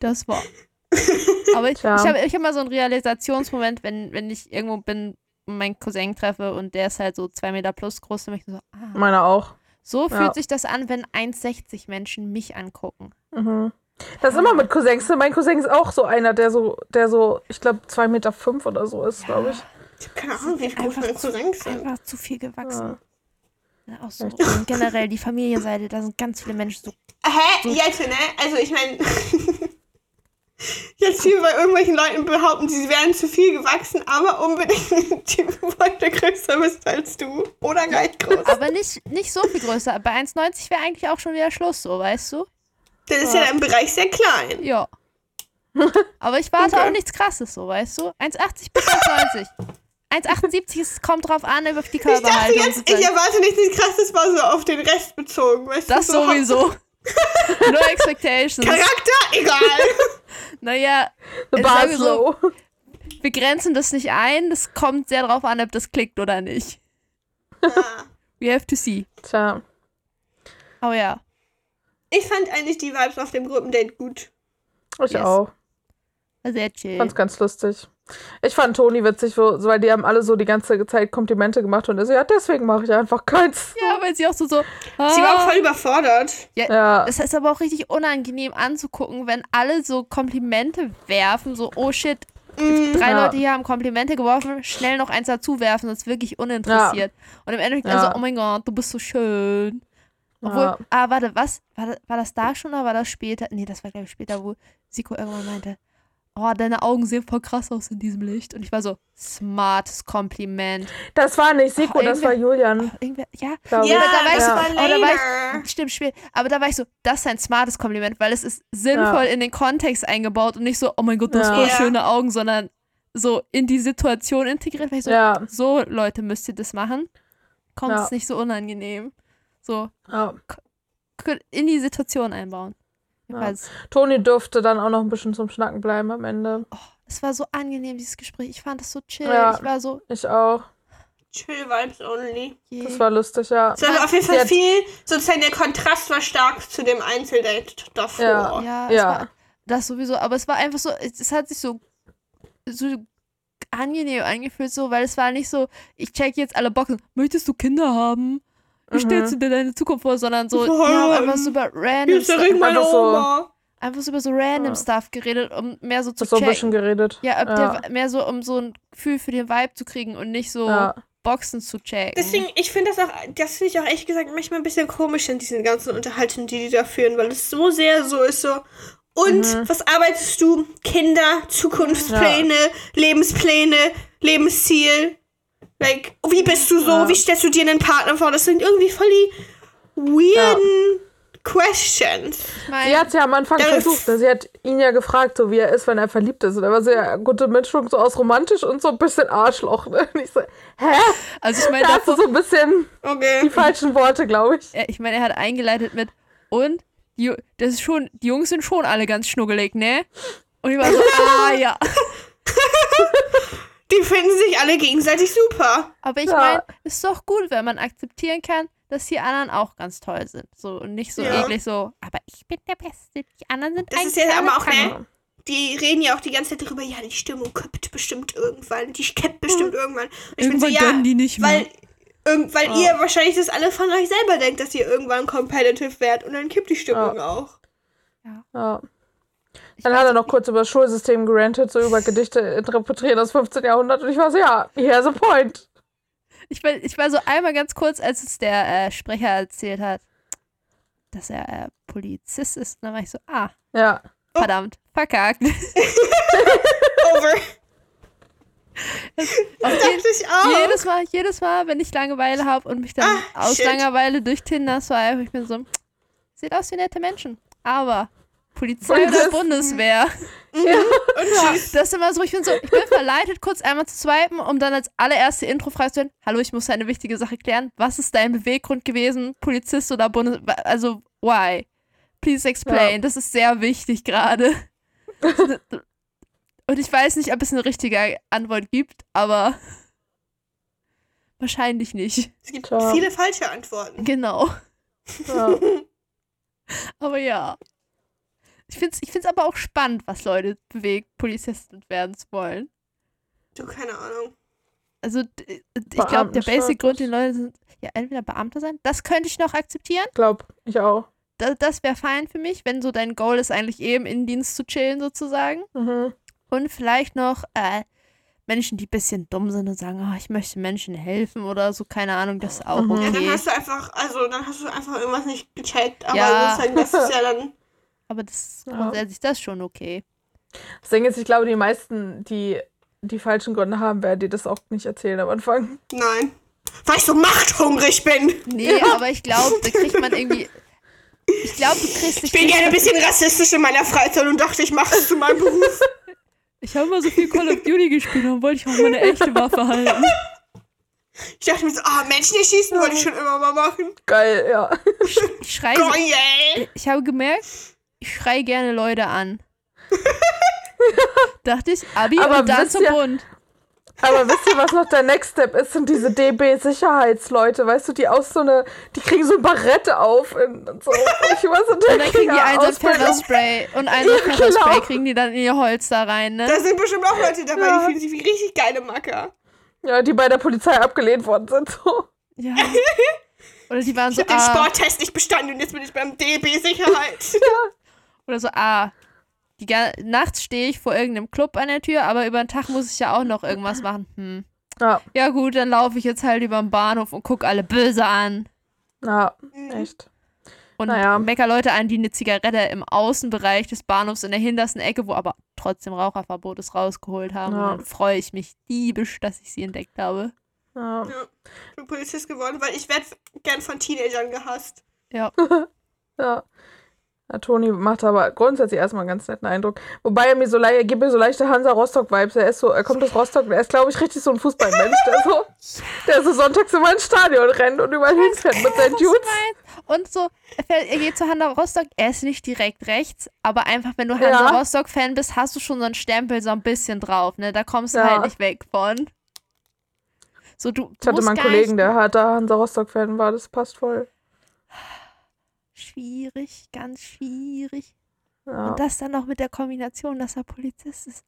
C: das war. Aber ich, ich
D: Tja.
C: habe ich hab mal so einen Realisationsmoment, wenn, wenn ich irgendwo bin und meinen Cousin treffe und der ist halt so zwei Meter plus groß, dann bin ich so, ah,
D: Meiner auch.
C: so
D: Ja.
C: fühlt sich das an, wenn 1,60 Menschen mich angucken.
D: Mhm. Das ist immer mit Cousins. Mein Cousin ist auch so einer, der so, der so, ich glaube, 2,5 Meter fünf oder so ist, glaube ich.
B: Ich habe keine Ahnung, wie groß
C: Einfach
B: meine
C: zu,
B: Cousins sind.
C: einfach zu viel gewachsen. Ja, auch so. Und generell die Familienseite, da sind ganz viele Menschen so.
B: Hä? Jetzt, ne? Also ich meine, jetzt hier bei irgendwelchen Leuten behaupten, sie wären zu viel gewachsen, aber unbedingt Typ wollte größer bist als du. Oder gleich groß.
C: Aber nicht, nicht so viel größer. Bei 1,90 wäre eigentlich auch schon wieder Schluss, so, weißt du?
B: Das ist ja im Bereich sehr klein.
C: Ja. Aber ich warte
B: Okay.
C: auch nichts krasses, so, weißt du? 1,80 bis 1,90. 1,78 ist- kommt drauf an, auf die
B: Ich dachte jetzt,
C: sozusagen.
B: ich erwarte nicht nichts krasses, war so auf den Rest bezogen. Weißt
C: das
B: du, so
C: sowieso. no expectations.
B: Charakter? Egal.
C: Naja,
D: bar
C: so, wir grenzen das nicht ein. Das kommt sehr drauf an, ob das klickt oder nicht.
B: Ah.
C: We have to see.
D: Tja.
C: Aber ja,
B: Ich fand eigentlich die Vibes auf dem Gruppendate gut.
D: Ich
C: Yes.
D: auch.
C: war sehr chill.
D: Fand's ganz lustig. Ich fand Toni witzig, weil die haben alle so die ganze Zeit Komplimente gemacht und er so, ja, deswegen mache ich einfach keins.
C: Ja, weil sie auch so so.
B: Sie war auch
C: ah.
B: voll überfordert.
D: Ja.
C: Das ist aber auch richtig unangenehm anzugucken, wenn alle so Komplimente werfen, so, oh shit, drei
D: Ja.
C: Leute hier haben Komplimente geworfen, schnell noch eins dazu werfen, das ist wirklich uninteressiert. Und im Endeffekt
D: Ja.
C: also, oh mein Gott, du bist so schön. Obwohl,
D: Ja.
C: ah, warte, was? War das, war das da schon oder war das später? Nee, das war, glaube ich, später, wo Siko irgendwann meinte, oh, deine Augen sehen voll krass aus in diesem Licht. Und ich war so, smartes Kompliment.
D: Das war nicht Siko,
C: Oh,
D: das war Julian.
C: Irgendwer, ja,
B: Ja,
D: ich.
C: da war ich so- oh, da war ich-
B: later.
C: Stimmt, spät. Aber da war ich so, das ist ein smartes Kompliment, weil es ist sinnvoll in den Kontext eingebaut und nicht so, oh mein Gott, du hast
D: Ja.
C: voll
B: Ja.
C: schöne Augen, sondern so in die Situation integriert. Weil ich so,
D: Ja.
C: so Leute müsst ihr das machen. Kommt
D: Ja.
C: es nicht so unangenehm. So, könnt in die Situation einbauen.
D: Ja. Toni durfte dann auch noch ein bisschen zum Schnacken bleiben am Ende.
C: oh, es war so angenehm, dieses Gespräch. Ich fand das so chill.
D: Ja.
C: Ich war so,
D: Ich auch.
B: Chill Vibes only.
C: je.
D: Das war lustig, ja.
B: Es war auf jeden Fall viel, sozusagen der Kontrast war stark zu dem Einzeldate davor.
D: Ja.
C: Ja, es
D: Ja.
C: war das sowieso, aber es war einfach so, es, es hat sich so, so angenehm angefühlt, so, weil es war nicht so, ich check jetzt alle Boxen, möchtest du Kinder haben? Wie
D: Mhm.
C: stellst du dir deine Zukunft vor? Sondern so, die haben einfach so über random Stuff,
D: einfach so-
C: einfach so über so random
D: Ja.
C: Stuff geredet, um mehr so zu
D: Das so ein bisschen
C: checken.
D: geredet.
C: Ja,
D: ja.
C: Der, mehr so, um so ein Gefühl für den Vibe zu kriegen und nicht so
D: ja.
C: Boxen zu checken.
B: Deswegen, ich finde das auch, das finde ich auch ehrlich gesagt manchmal ein bisschen komisch in diesen ganzen Unterhaltungen, die die da führen, weil es so sehr so ist so. Und
D: Mhm.
B: was arbeitest du? Kinder, Zukunftspläne, Lebenspläne, Lebensziel. Like, wie bist du so?
D: Ja.
B: Wie stellst du dir einen Partner vor? Das sind irgendwie voll die weirden Questions.
C: ich mein,
D: Sie hat ja am Anfang
B: Ja,
D: versucht, ne? sie hat ihn ja gefragt, so wie er ist, wenn er verliebt ist. Und er war sehr gute Mischung, so aus romantisch und so ein bisschen Arschloch. Ne? Und ich so, hä?
C: also ich meine,
D: Da hast du so ein bisschen die
B: Okay.
D: falschen Worte, glaube ich.
C: Ich meine, er hat eingeleitet mit und die, das ist schon, die Jungs sind schon alle ganz schnuggelig, ne? Und ich war so, ah ja.
B: Die finden sich alle gegenseitig super.
C: Aber ich
D: Ja.
C: meine, ist doch gut, wenn man akzeptieren kann, dass die anderen auch ganz toll sind. So und nicht so
B: Ja.
C: eklig so, aber ich bin der Beste, die anderen sind
B: Das
C: ein
B: ist jetzt
C: kleiner
B: aber auch, ne? Die reden ja auch die ganze Zeit darüber, ja, die Stimmung kippt bestimmt irgendwann. Die kippt bestimmt irgendwann. Und ich bin so,
C: Irgendwann
B: ja,
C: die nicht mehr.
B: weil, irgend, weil
D: Ja.
B: ihr wahrscheinlich das alle von euch selber denkt, dass ihr irgendwann competitive werdet und dann kippt die Stimmung auch.
D: Ja.
C: Ich
D: Dann hat er noch kurz über das Schulsystem gerantet, so über Gedichte interpretieren aus 15. Jahrhundert. Und ich war so, ja, he has a point.
C: Ich war, ich war so einmal ganz kurz, als es der äh, Sprecher erzählt hat, dass er äh, Polizist ist. Und dann war ich so, ah,
D: Ja.
B: Oh.
C: verdammt, verkackt.
B: Over.
C: Auf
B: Dachte ich auch.
C: jedes Mal, jedes Mal, wenn ich Langeweile habe und mich dann
B: Ah,
C: aus
B: shit.
C: Langeweile durch Tinder swipe, ich bin so, sieht aus wie nette Menschen. Aber Polizei oder. Bundeswehr.
B: Und tschüss.
C: Das ist immer so, ich bin so, ich bin verleitet, kurz einmal zu swipen, um dann als allererste Intro-Frage zu stellen, hallo, ich muss eine wichtige Sache klären. Was ist dein Beweggrund gewesen, Polizist oder Bundes... Also, why? Please explain.
D: Ja.
C: Das ist sehr wichtig gerade. Und ich weiß nicht, ob es eine richtige Antwort gibt, aber wahrscheinlich nicht.
B: Es gibt
D: Tja.
B: viele falsche Antworten.
C: Genau.
D: ja.
C: Aber ja. Ich finde es ich find's aber auch spannend, was Leute bewegt, Polizisten werden zu wollen.
B: Du, keine Ahnung.
C: Also, d- ich glaube, der
D: Beamtenstatus.
C: Basic-Grund, den Leute sind, ja, entweder Beamter sein, das könnte ich noch akzeptieren.
D: Glaub, ich auch.
C: Das, das wäre fein für mich, wenn so dein Goal ist, eigentlich eben in Dienst zu chillen, sozusagen.
D: Mhm.
C: Und vielleicht noch äh, Menschen, die ein bisschen dumm sind und sagen, oh, ich möchte Menschen helfen oder so, keine Ahnung, das ist auch
D: Mhm.
B: Ja, dann
C: okay.
B: hast du einfach, also dann hast du einfach irgendwas nicht gecheckt. Aber
C: Ja.
B: sozusagen, das ist ja dann.
C: Aber das
D: Ja.
C: grundsätzlich das ist schon okay.
D: Das Ding ist, ich glaube, die meisten, die die falschen Gründe haben, werden dir das auch nicht erzählen am Anfang.
B: Nein. Weil ich so machthungrig bin.
C: Nee, aber ich glaube, da kriegt man irgendwie. Ich glaube, du kriegst
B: Ich bin gerne ein bisschen rassistisch in meiner Freizeit und dachte, ich mache es zu meinem Beruf.
C: Ich habe mal so viel Call of Duty gespielt, dann wollte ich auch mal eine echte Waffe halten.
B: Ich dachte mir so, ah, Menschen erschießen wollte ich schon immer mal machen.
D: Geil, ja.
C: Ich schreie.
B: Geil.
C: Ich habe gemerkt, ich schreie gerne Leute an. Dachte ich, Abi
D: Aber
C: und dann zum
D: ihr-
C: Bund.
D: Aber wisst ihr, was noch der Next Step ist? Sind diese DB-Sicherheitsleute, weißt du, die aus so eine, die kriegen so ein Barett auf und so. Und ich war so,
C: Und dann kriegen die
D: ja,
C: einen so ein
D: Ausbildung.
C: Pfefferspray und einen so
D: Ja,
C: ein Pfefferspray
D: genau.
C: kriegen die dann in ihr Holster rein, ne?
B: Da sind bestimmt auch Leute dabei,
D: Ja.
B: die fühlen sich wie richtig geile Macker.
D: Ja, die bei der Polizei abgelehnt worden sind. So.
C: Ja. Oder die waren
B: Ich
C: so,
B: habe den
C: ah,
B: Sporttest nicht bestanden und jetzt bin ich beim DB Sicherheit.
C: Oder so, ah, die nachts stehe ich vor irgendeinem Club an der Tür, aber über den Tag muss ich ja auch noch irgendwas machen. Hm.
D: Ja,
C: Ja gut, dann laufe ich jetzt halt über den Bahnhof und guck alle böse an.
D: ja,
B: Mhm.
D: echt.
C: Und
D: Naja.
C: mecker Leute an, die eine Zigarette im Außenbereich des Bahnhofs in der hintersten Ecke, wo aber trotzdem Raucherverbot ist, rausgeholt haben.
D: Ja.
C: Und dann freue ich mich diebisch, dass ich sie entdeckt habe.
D: Ja.
B: Ja, ich bin Polizist geworden, weil ich werde gern von Teenagern gehasst.
C: Ja.
D: Ja. Ja. Toni macht aber grundsätzlich erstmal einen ganz netten Eindruck. Wobei er mir so, le- er gibt mir so leichte Hansa Rostock-Vibes. Er ist so, er kommt aus Rostock, er ist, glaube ich, richtig so ein Fußballmensch, der so, der so sonntags immer ins Stadion rennt und überall hinfährt mit seinen
C: Was du
D: Dudes.
C: Und so, er, er geht zu Hansa Rostock, er ist nicht direkt rechts, aber einfach, wenn du
D: Ja.
C: Hansa Rostock-Fan bist, hast du schon so einen Stempel so ein bisschen drauf, ne? Da kommst du
D: Ja.
C: halt nicht weg von. So, du,
D: Ich hatte mal einen Kollegen, der harter Hansa Rostock-Fan war, das passt voll.
C: Schwierig, ganz schwierig.
D: Ja.
C: Und das dann noch mit der Kombination, dass er Polizist ist.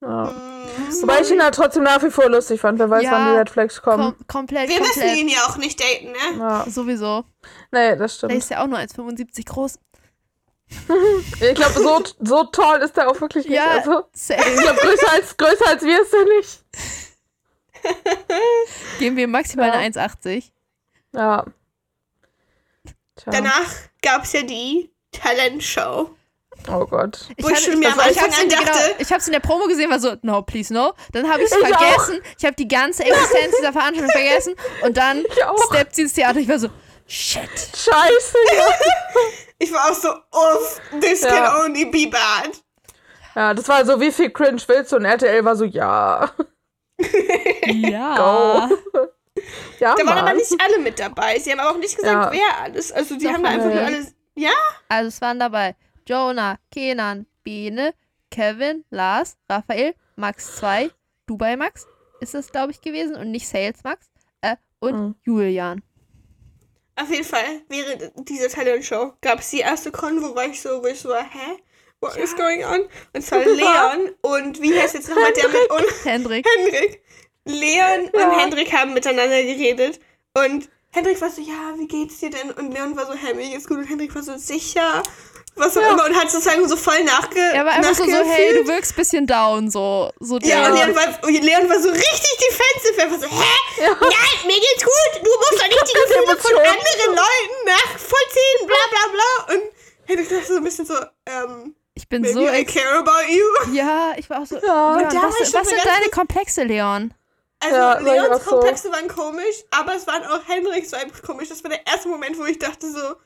D: ja.
B: Mhm.
D: Wobei ich ihn halt trotzdem nach wie vor lustig fand. Wer weiß,
C: Ja.
D: wann die Red Flags kommen.
C: Kom komplett,
B: Wir müssen
C: komplett.
B: ihn ja auch nicht daten, ne?
D: Ja.
C: Sowieso.
D: Nee, das
C: Der
D: stimmt.
C: ist ja auch nur 1,75 groß.
D: Ich glaube, so, so tall ist er auch wirklich nicht.
C: Ja,
D: Also,
C: safe.
D: ich glaube, größer als, größer als wir ist er nicht.
C: Geben wir maximal
D: Ja.
C: eine 1,80.
D: Ja. Tja.
B: Danach gab es ja die Talentshow.
D: Oh Gott.
C: Ich,
B: Wo ich
C: hatte-
B: schon mir
C: ich,
B: am Anfang
C: in,
B: an
C: genau, in der Promo gesehen, war so, no, please, no. Dann habe ich's
D: Ich
C: vergessen. Ich habe die ganze Existenz dieser Veranstaltung vergessen. Und dann
D: auch.
C: steppt sie ins Theater. Ich war so, shit.
D: Scheiße, ja.
B: Ich war auch so, uff, this
D: Ja.
B: can only be bad.
D: Ja, das war so, wie viel Cringe willst du? Und RTL war so, ja.
C: Ja.
D: Go. Ja,
B: Da waren aber nicht alle mit dabei. Sie haben aber auch nicht gesagt,
D: Ja.
B: wer alles. Also die
C: Doch,
B: haben da einfach nur alles. Ja?
C: Also es waren dabei Jonah, Kenan, Bene, Kevin, Lars, Raphael, Max 2, Dubai Max ist das, glaube ich, gewesen und nicht Sales Max. Äh, und
D: Mhm.
C: Julian.
B: Auf jeden Fall, während dieser Talentshow gab es die erste Con, wo war ich so, wo ich so war, hä? What is going on? Und zwar Leon und wie heißt jetzt nochmal der mit uns?
C: Hendrik.
B: Hendrik. Leon
D: Ja.
B: und Hendrik haben miteinander geredet. Und Hendrik war so, ja, wie geht's dir denn? Und Leon war so, hey, mir geht's gut. Und Hendrik war so, sicher. Was auch
D: Ja.
B: immer. Und hat sozusagen so voll nachge
C: Er war einfach so, so, hey, du wirkst bisschen down, so. so
B: Ja,
C: der-
B: und Leon war, und Leon war so richtig defensive. Er war so, hä?
D: Ja.
B: Nein, mir geht's gut. Du musst doch nicht die Gefühle von anderen Leuten nachvollziehen, bla bla bla. Und Hendrik dachte so ein bisschen so, ähm,
C: ich bin
B: maybe
C: so
B: I care about you.
C: Ja, ich war auch so.
D: Ja.
C: Leon, was was sind deine Komplexe, Leon?
B: Also
D: Ja,
B: Leons
D: auch so.
B: Komplexe waren komisch, aber es waren auch Hendriks Vibes komisch. Das war der erste Moment, wo ich dachte so,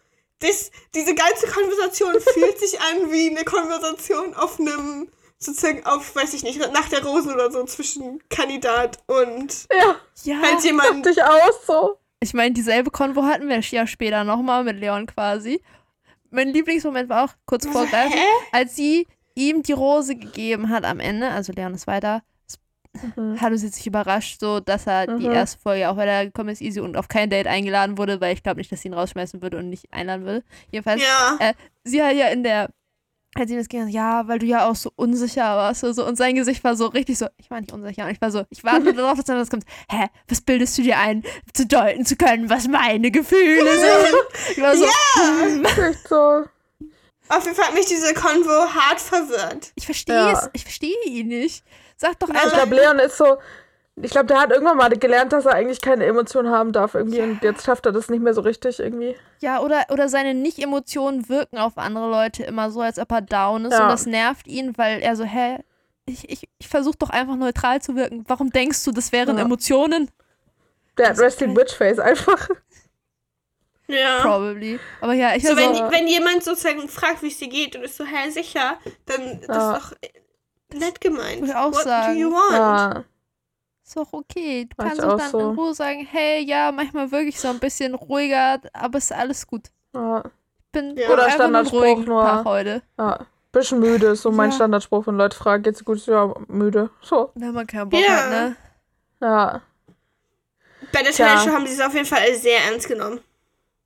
B: das, diese ganze Konversation fühlt sich an wie eine Konversation auf einem, sozusagen auf, weiß ich nicht, nach der Rosen oder so zwischen Kandidat und
D: Ja,
C: Ja.
B: halt jemand.
D: dachte ich aus, so.
C: Ich meine, dieselbe Konvo hatten wir ja später nochmal mit Leon quasi. Mein Lieblingsmoment war auch kurz
B: Also,
C: vorgreifen, als sie ihm die Rose gegeben hat am Ende, also Leon ist weiter,
D: Mhm.
C: hat uns jetzt nicht überrascht, so dass er die
D: Mhm.
C: erste Folge auch weitergekommen ist, easy und auf kein Date eingeladen wurde, weil ich glaube nicht, dass sie ihn rausschmeißen würde und nicht einladen würde. Jedenfalls,
B: Ja.
C: äh, sie hat ja in der, als sie das ging, ja, weil du ja auch so unsicher warst und so und sein Gesicht war so richtig so, ich war nicht unsicher und ich war so, ich warte nur darauf, dass dann was kommt, hä, was bildest du dir ein, zu deuten zu können, was meine Gefühle sind? Ich war so, hm,
D: Echt so.
B: Auf jeden Fall hat mich diese Konvo hart verwirrt.
C: ich verstehe
D: Ja.
C: es, ich verstehe ihn nicht. Sag doch
B: Ja,
D: Ich
C: einfach,
D: glaube, Leon ist so. Ich glaube, der hat irgendwann mal gelernt, dass er eigentlich keine Emotionen haben darf irgendwie und jetzt schafft er das nicht mehr so richtig irgendwie.
C: Ja, oder, oder seine Nicht-Emotionen wirken auf andere Leute immer so, als ob er down ist
D: Ja.
C: und das nervt ihn, weil er so, hä, ich, ich, ich versuche doch einfach neutral zu wirken. Warum denkst du, das wären
D: Ja.
C: Emotionen?
D: Der hat Resting
C: geil.
D: Bitch Face einfach.
B: Ja.
C: Probably. Aber ja, ich
B: So,
C: war
B: wenn,
C: so,
B: wenn jemand sozusagen fragt, wie es dir geht und ist so, hä, sicher, dann das
D: Ja.
B: ist doch nett gemeint.
C: Würde ich auch
B: What
C: sagen.
B: do you want?
D: Ja.
C: ist doch okay. Du kannst auch
D: auch
C: dann
D: so.
C: in Ruhe sagen, hey, ja, manchmal wirklich so ein bisschen ruhiger, aber ist alles gut.
D: ja.
C: Ich bin
B: Ja.
D: Oder Standardspruch nur.
C: Tag heute.
D: ja. Bisschen müde, ist so mein
C: Ja.
D: Standardspruch, wenn Leute fragen, geht's gut? Ja, müde. So,
C: Wenn man keinen Bock
B: Ja.
C: hat, ne?
D: ja.
B: Bei der. Talent Show haben sie es auf jeden Fall sehr ernst genommen.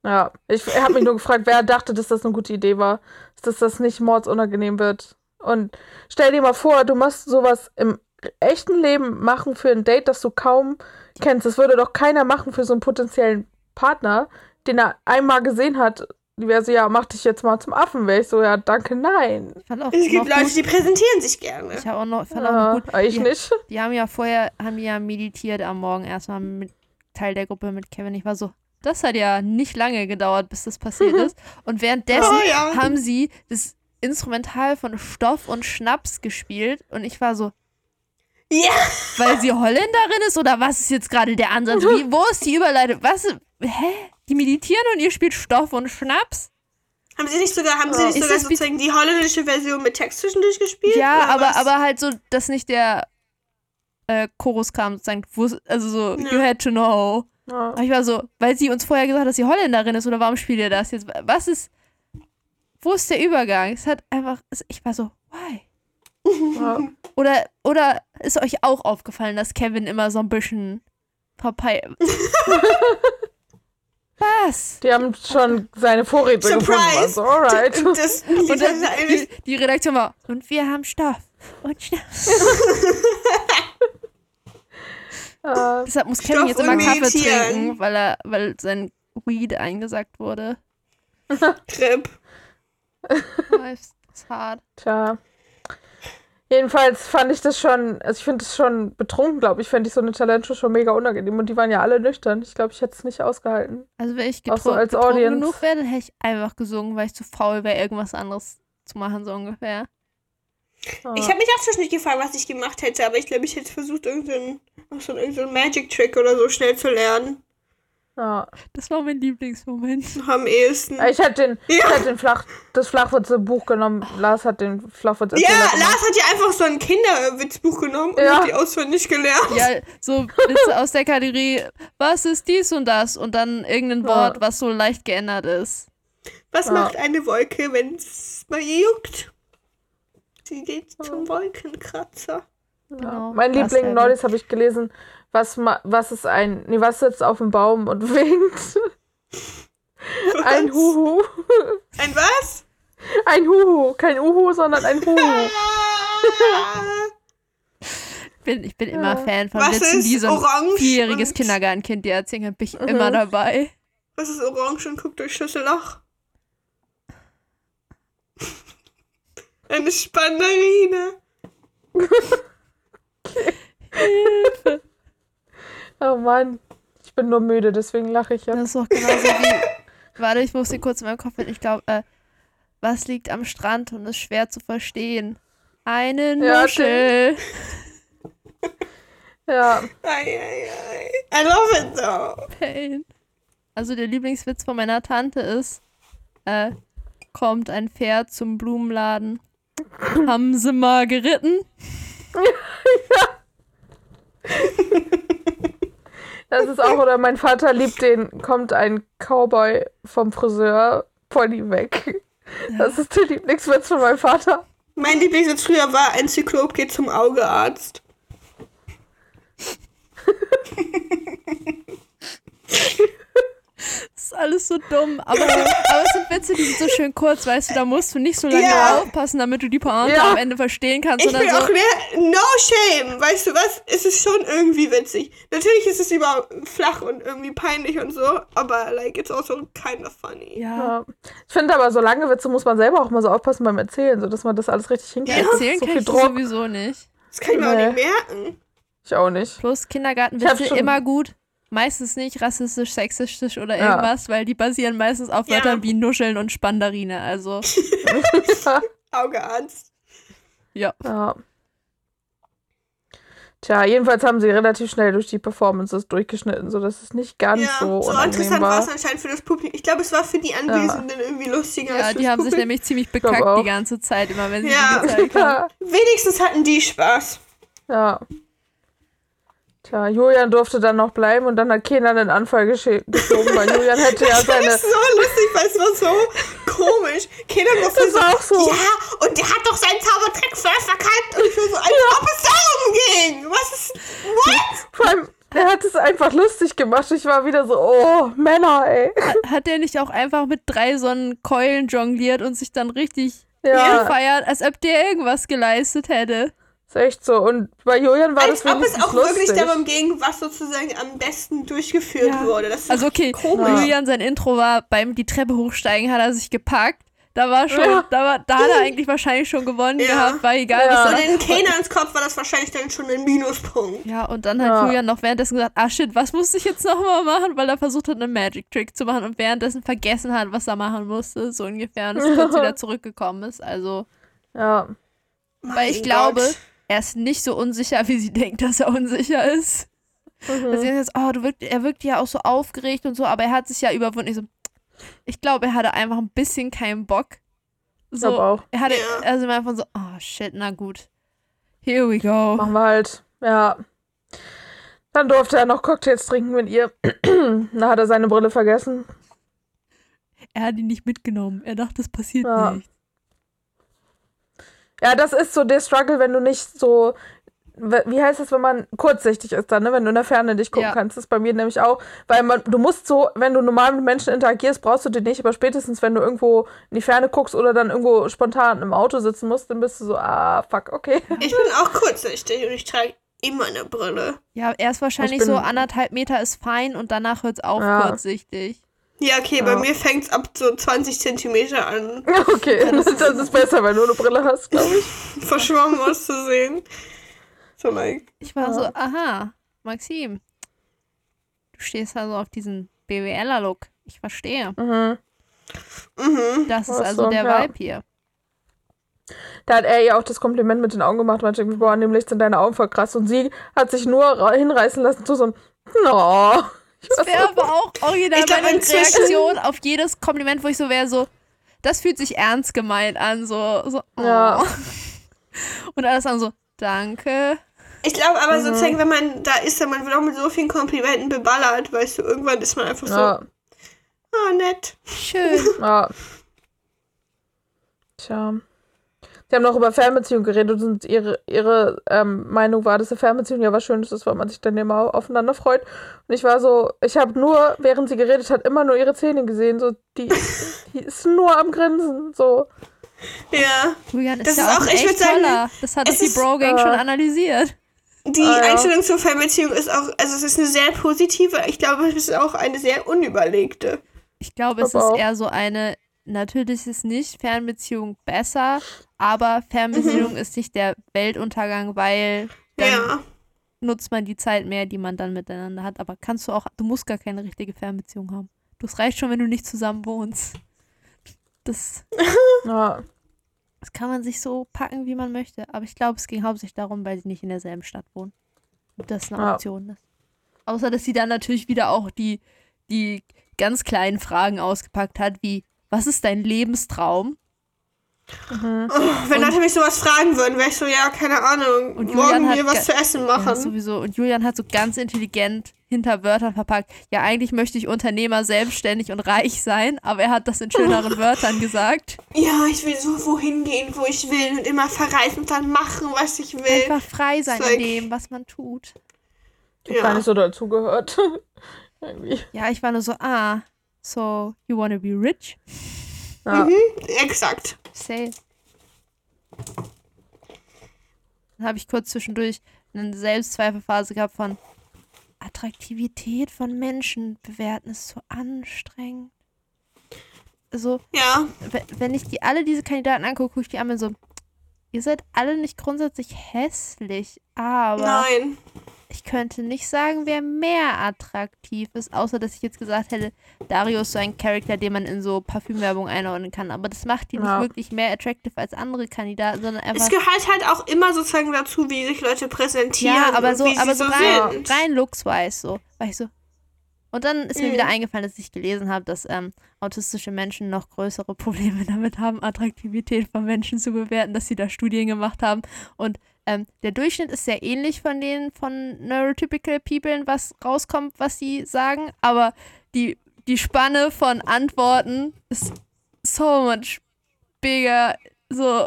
D: Ja, ich habe mich nur gefragt, wer dachte, dass das eine gute Idee war, dass das nicht mordsunangenehm wird. Und stell dir mal vor, du musst sowas im echten Leben machen für ein Date, das du kaum kennst. Das würde doch keiner machen für so einen potenziellen Partner, den er einmal gesehen hat. Die wäre so, ja, mach dich jetzt mal zum Affen. Wäre ich so, ja, danke, nein.
C: Auch
B: Es gibt Leute,
C: gut,
B: die präsentieren sich gerne.
C: ich habe auch noch, fand auch
D: Ja,
C: noch gut,
D: ich
C: die,
D: nicht.
C: die haben ja vorher, haben ja meditiert am Morgen erstmal mit Teil der Gruppe mit Kevin. Ich war so, das hat ja nicht lange gedauert, bis das passiert ist. Und währenddessen
B: Oh ja.
C: haben sie das Instrumental von Stoff und Schnaps gespielt und ich war so,
B: Ja,
C: weil sie Holländerin ist oder was ist jetzt gerade der Ansatz? Wie, wo ist die Überleitung? Was? Hä? Die meditieren und ihr spielt Stoff und Schnaps?
B: haben sie nicht sogar, haben sie
D: Ja.
B: nicht
C: Ist
B: sogar sozusagen die holländische Version mit Text zwischendurch gespielt?
C: Ja, aber,
B: was?
C: aber halt so, dass nicht der äh, Chorus kam, sozusagen, also so,
B: Ja.
C: you had to know.
D: Ja.
C: Aber ich war so, weil sie uns vorher gesagt hat, dass sie Holländerin ist, oder warum spielt ihr das jetzt? Was ist, wo ist der Übergang? Es hat einfach, ich war so, why?
D: Ja.
C: Oder, oder ist euch auch aufgefallen, dass Kevin immer so ein bisschen verpeilt. Was?
D: Die haben schon seine Vorräte gefunden.
B: Surprise!
D: Also, alright.
B: Und das,
C: Und
B: das
C: dann, die, die Redaktion war, und wir haben Stoff und.
D: Äh,
C: Deshalb muss Kevin
B: Stoff
C: jetzt immer
B: und
C: Kaffee trinken, weil er, weil sein Weed eingesackt wurde.
B: Trip.
C: Ist, ist hart.
D: Tja. Jedenfalls fand ich das schon, also ich finde es schon betrunken, glaube ich, fände ich so eine Talentshow schon mega unangenehm. Und die waren ja alle nüchtern. Ich glaube, ich hätte es nicht ausgehalten.
C: Also wenn ich
D: Auch so als
C: betrunken
D: Audience.
C: genug wäre, dann hätte ich einfach gesungen, weil ich zu faul wäre, irgendwas anderes zu machen, so ungefähr.
D: Ja.
B: Ich habe mich auch zwischendurch gefragt, was ich gemacht hätte, aber ich glaube, ich hätte versucht, irgendeinen so irgendeinen Magic-Trick oder so schnell zu lernen.
D: Ja.
C: Das war mein Lieblingsmoment.
B: Noch am ehesten.
D: Ich hätte den, ich
B: Ja.
D: hätte den Flach, das Flachwitze-Buch genommen. Lars hat den Flachwitz
B: Ja,
D: gemacht.
B: Lars hat ja einfach so ein Kinderwitzbuch genommen und
D: Ja.
B: hat die auswendig gelernt.
C: Ja, so Witze aus der Kategorie, was ist dies und das? Und dann irgendein
D: Ja.
C: Wort, was so leicht geändert ist.
B: Was
D: Ja.
B: macht eine Wolke, wenn es bei ihr juckt? Sie geht zum Wolkenkratzer.
D: Ja.
C: Genau,
D: Mein Liebling neulich habe ich gelesen, was, was ist ein, nee, was sitzt auf dem Baum und winkt? Ein
B: Was?
D: Huhu.
B: Ein was?
D: Ein Huhu. Kein Uhu, sondern ein Huhu.
B: Ah.
C: Bin, ich bin immer
D: Ja.
C: Fan von
B: Was
C: Witzen, die
B: ist
C: so ein
B: orange
C: vierjähriges Kindergartenkind dir erzählen kann, bin ich
D: Mhm.
C: immer dabei.
B: Was ist orange und guckt durch Schlüsselloch? Eine Spannerine.
D: Oh Mann. Ich bin nur müde, deswegen lache ich
C: Das
D: jetzt.
C: ist doch genauso wie. Warte, ich muss hier kurz in meinem Kopf hin. Ich glaube, äh, was liegt am Strand und ist schwer zu verstehen? Eine
D: Ja,
C: Muschel.
D: Ja.
B: Ei, ei, ei. I love it though.
C: Pain. Also der Lieblingswitz von meiner Tante ist, äh, kommt ein Pferd zum Blumenladen. Haben sie mal geritten?
D: Das ist auch, oder mein Vater liebt den, kommt ein Cowboy vom Friseur, Pony weg. Das ist der Lieblingswitz von meinem Vater.
B: Mein Lieblingswitz früher war, ein Zyklop geht zum Augearzt.
C: Ist alles so dumm. Aber, aber es sind Witze, die sind so schön kurz, weißt du, da musst du nicht so lange
B: Ja.
C: aufpassen, damit du die Pointe
D: Ja.
C: am Ende verstehen kannst,
B: Ich bin auch
C: so.
B: mehr, no shame, weißt du was? Es ist schon irgendwie witzig. Natürlich ist es über flach und irgendwie peinlich und so, aber like it's also kind of funny.
C: Ja.
D: Ja. Ich finde aber, so lange Witze muss man selber auch mal so aufpassen beim Erzählen, so dass man das alles richtig
C: Ja,
D: hinkriegt.
C: erzählen
D: so
C: kann
D: viel
C: ich
D: Druck.
C: sowieso nicht.
B: Das kann ich mir auch
D: Nee.
B: nicht merken.
D: Ich auch nicht.
C: Plus Kindergartenwitze immer gut. Meistens nicht rassistisch, sexistisch oder
D: Ja.
C: irgendwas, weil die basieren meistens auf
B: Ja.
C: Wörtern wie Nuscheln und Spandarine. Also,
B: Augearzt.
C: ja.
D: Ja. Tja, jedenfalls haben sie relativ schnell durch die Performances durchgeschnitten, sodass es nicht ganz
B: Ja,
D: so
B: so, interessant war es anscheinend für das Publikum. Ich glaube, es war für die Anwesenden irgendwie lustiger
C: Ja, die
B: das
C: haben sich
B: Publikum.
C: nämlich ziemlich bekackt die ganze Zeit, immer wenn sie
B: Ja.
C: die gezeigt haben.
B: Wenigstens hatten die Spaß.
D: Ja. Tja, Julian durfte dann noch bleiben und dann hat Kenan einen Anfall geschoben, weil Julian hätte ja
B: Das
D: seine.
B: ist so lustig, weil es war so komisch. Keiner wusste
D: Das war auch so.
B: Ja, und der hat doch seinen Zaubertrick voll verkannt. Und ich war so, als ob es darum ging. Was ist. What?
D: Vor allem, er hat es einfach lustig gemacht. Ich war wieder so, oh, Männer, ey.
C: Hat, hat der nicht auch einfach mit drei so einen Keulen jongliert und sich dann richtig
D: Ja,
C: gefeiert, als ob der irgendwas geleistet hätte?
D: Ist echt so. Und bei Julian war
B: Als
D: das
B: ob es auch
D: lustig.
B: wirklich darum ging, was sozusagen am besten durchgeführt
C: Ja.
B: wurde. Das ist
C: Also okay,
B: komisch.
C: Julian, sein Intro war beim die Treppe hochsteigen, hat er sich gepackt. Da war schon,
D: Ja.
C: da, war, da hat er eigentlich wahrscheinlich schon gewonnen
B: Ja.
C: gehabt, war egal,
D: Ja.
C: was er
B: in Kenans Kopf war das wahrscheinlich dann schon ein Minuspunkt.
C: Ja, und dann hat
D: Ja.
C: Julian noch währenddessen gesagt, ah shit, was muss ich jetzt nochmal machen? Weil er versucht hat, einen Magic Trick zu machen und währenddessen vergessen hat, was er machen musste, so ungefähr, und es kurz wieder zurückgekommen ist. Also,
D: Ja.
C: weil ich
B: Mein
C: glaube,
B: Gott.
C: Er ist nicht so unsicher, wie sie denkt, dass er unsicher ist.
D: Mhm.
C: Also jetzt, oh, du wirkt, er wirkt ja auch so aufgeregt und so, aber er hat sich ja überwunden. Ich so, ich glaube, er hatte einfach ein bisschen keinen Bock.
D: Ich
C: So,
D: glaube auch.
C: er hatte,
B: Ja.
C: also einfach so, oh shit, na gut. Here we go.
D: Machen wir halt. Ja. Dann durfte er noch Cocktails trinken mit ihr. da hat er seine Brille vergessen.
C: Er hat ihn nicht mitgenommen. Er dachte, es passiert
D: Ja.
C: nicht.
D: Ja, das ist so der Struggle, wenn du nicht so. Wie heißt das, wenn man kurzsichtig ist dann, ne? Wenn du in der Ferne dich gucken
C: Ja.
D: kannst. Das ist bei mir nämlich auch. Weil man, du musst so, wenn du normal mit Menschen interagierst, brauchst du den nicht. Aber spätestens, wenn du irgendwo in die Ferne guckst oder dann irgendwo spontan im Auto sitzen musst, dann bist du so, ah, fuck, okay.
B: Ich bin auch kurzsichtig und ich trage immer eine Brille.
C: Ja, erst wahrscheinlich
D: bin-
C: so anderthalb Meter ist fein und danach hört es auf
D: Ja.
B: Ja, okay, bei
D: Ja.
B: mir fängt es ab so 20 Zentimeter an,
D: Okay, das ist, besser, wenn du eine Brille hast, glaube ich.
B: verschwommen auszusehen. So, like.
C: Ich war
D: Ja.
C: so, aha, Maxim, du stehst also auf diesen BWLer-Look. Ich verstehe.
D: Mhm.
B: Mhm.
C: Das ist also
D: so,
C: der
D: ja.
C: Vibe hier.
D: Da hat er ihr auch das Kompliment mit den Augen gemacht, meinte, irgendwie, boah, an dem Licht sind deine Augen voll krass. Und sie hat sich nur ra- hinreißen lassen zu so einem, no.
C: Das wäre aber auch original
B: Ich glaub,
C: meine Reaktion auf jedes Kompliment, wo ich so wäre, so, das fühlt sich ernst gemeint an, so, so oh.
D: Ja.
C: Und alles dann so, danke.
B: Ich glaube aber
D: Mhm.
B: sozusagen, wenn man da ist, dann man wird auch mit so vielen Komplimenten beballert, weißt du, irgendwann ist man einfach so,
D: ja,
B: ah, nett.
C: Schön.
D: ja. Tja. Sie haben noch über Fernbeziehungen geredet und ihre, ihre ähm, Meinung war, dass eine Fernbeziehung ja was Schönes ist, weil man sich dann immer aufeinander freut. Und ich war so, ich habe nur, während sie geredet hat, immer nur ihre Zähne gesehen. So, die, die ist nur am Grinsen. So.
B: Ja.
C: Julian ist
B: Das
C: ja
B: ist
C: auch,
B: auch-
C: ein
B: ich
C: echt
B: würd sagen,
C: toller. Das hat die Bro-Gang
D: äh,
C: schon analysiert.
B: Die
D: Ah, ja.
B: Einstellung zur Fernbeziehung ist auch, also es ist eine sehr positive, ich glaube, es ist auch eine sehr unüberlegte.
C: Ich glaube, es ist
D: auch-
C: eher so eine, natürlich ist nicht Fernbeziehung besser, aber Fernbeziehung ist nicht der Weltuntergang, weil dann
B: Ja.
C: nutzt man die Zeit mehr, die man dann miteinander hat. Aber kannst du auch, du musst gar keine richtige Fernbeziehung haben. Das reicht schon, wenn du nicht zusammen wohnst. Das,
D: Ja.
C: das kann man sich so packen, wie man möchte. Aber ich glaube, es ging hauptsächlich darum, weil sie nicht in derselben Stadt wohnen. Und das eine
D: Ja.
C: Option ist. Außer, dass sie dann natürlich wieder auch die, die ganz kleinen Fragen ausgepackt hat, wie, was ist dein Lebenstraum?
D: Mhm.
B: Oh, wenn Leute mich sowas fragen würden, wäre ich so, ja, keine Ahnung,
C: Und Julian
B: morgen mir was zu essen
C: Ja,
B: machen.
C: sowieso. Und Julian hat so ganz intelligent hinter Wörtern verpackt. Ja, eigentlich möchte ich Unternehmer, selbstständig und reich sein, aber er hat das in schöneren Wörtern gesagt.
B: Ja, ich will so wohin gehen, wo ich will und immer verreisen und dann machen, was ich will.
C: Einfach frei sein
B: Zeug.
C: in dem, was man tut.
D: Ich hab gar
B: Ja.
D: nicht so dazugehört.
C: Ja, ich war nur so, ah, so, you wanna be rich?
D: Ja.
B: Mhm, exakt.
C: Say. Dann habe ich kurz zwischendurch eine Selbstzweifelphase gehabt von Attraktivität von Menschen bewerten ist so anstrengend. Also,
B: Ja,
C: we- wenn ich die alle diese Kandidaten angucke, gucke ich die an und so, ihr seid alle nicht grundsätzlich hässlich, aber
B: nein.
C: Ich könnte nicht sagen, wer mehr attraktiv ist, außer dass ich jetzt gesagt hätte, Dario ist so ein Charakter, den man in so Parfümwerbung einordnen kann. Aber das macht ihn
D: Ja.
C: nicht wirklich mehr attractive als andere Kandidaten, sondern einfach.
B: Es gehört halt auch immer sozusagen dazu, wie sich Leute präsentieren.
C: Ja, aber
B: und
C: so,
B: wie
C: aber
B: sie
C: so
B: so
C: rein,
B: sind.
C: rein looks-wise so. War ich so. Und dann ist mir
B: Mhm.
C: wieder eingefallen, dass ich gelesen habe, dass ähm, autistische Menschen noch größere Probleme damit haben, Attraktivität von Menschen zu bewerten, dass sie da Studien gemacht haben. Und ähm, der Durchschnitt ist sehr ähnlich von den von neurotypical People, was rauskommt, was sie sagen, aber die, die Spanne von Antworten ist so much bigger. So,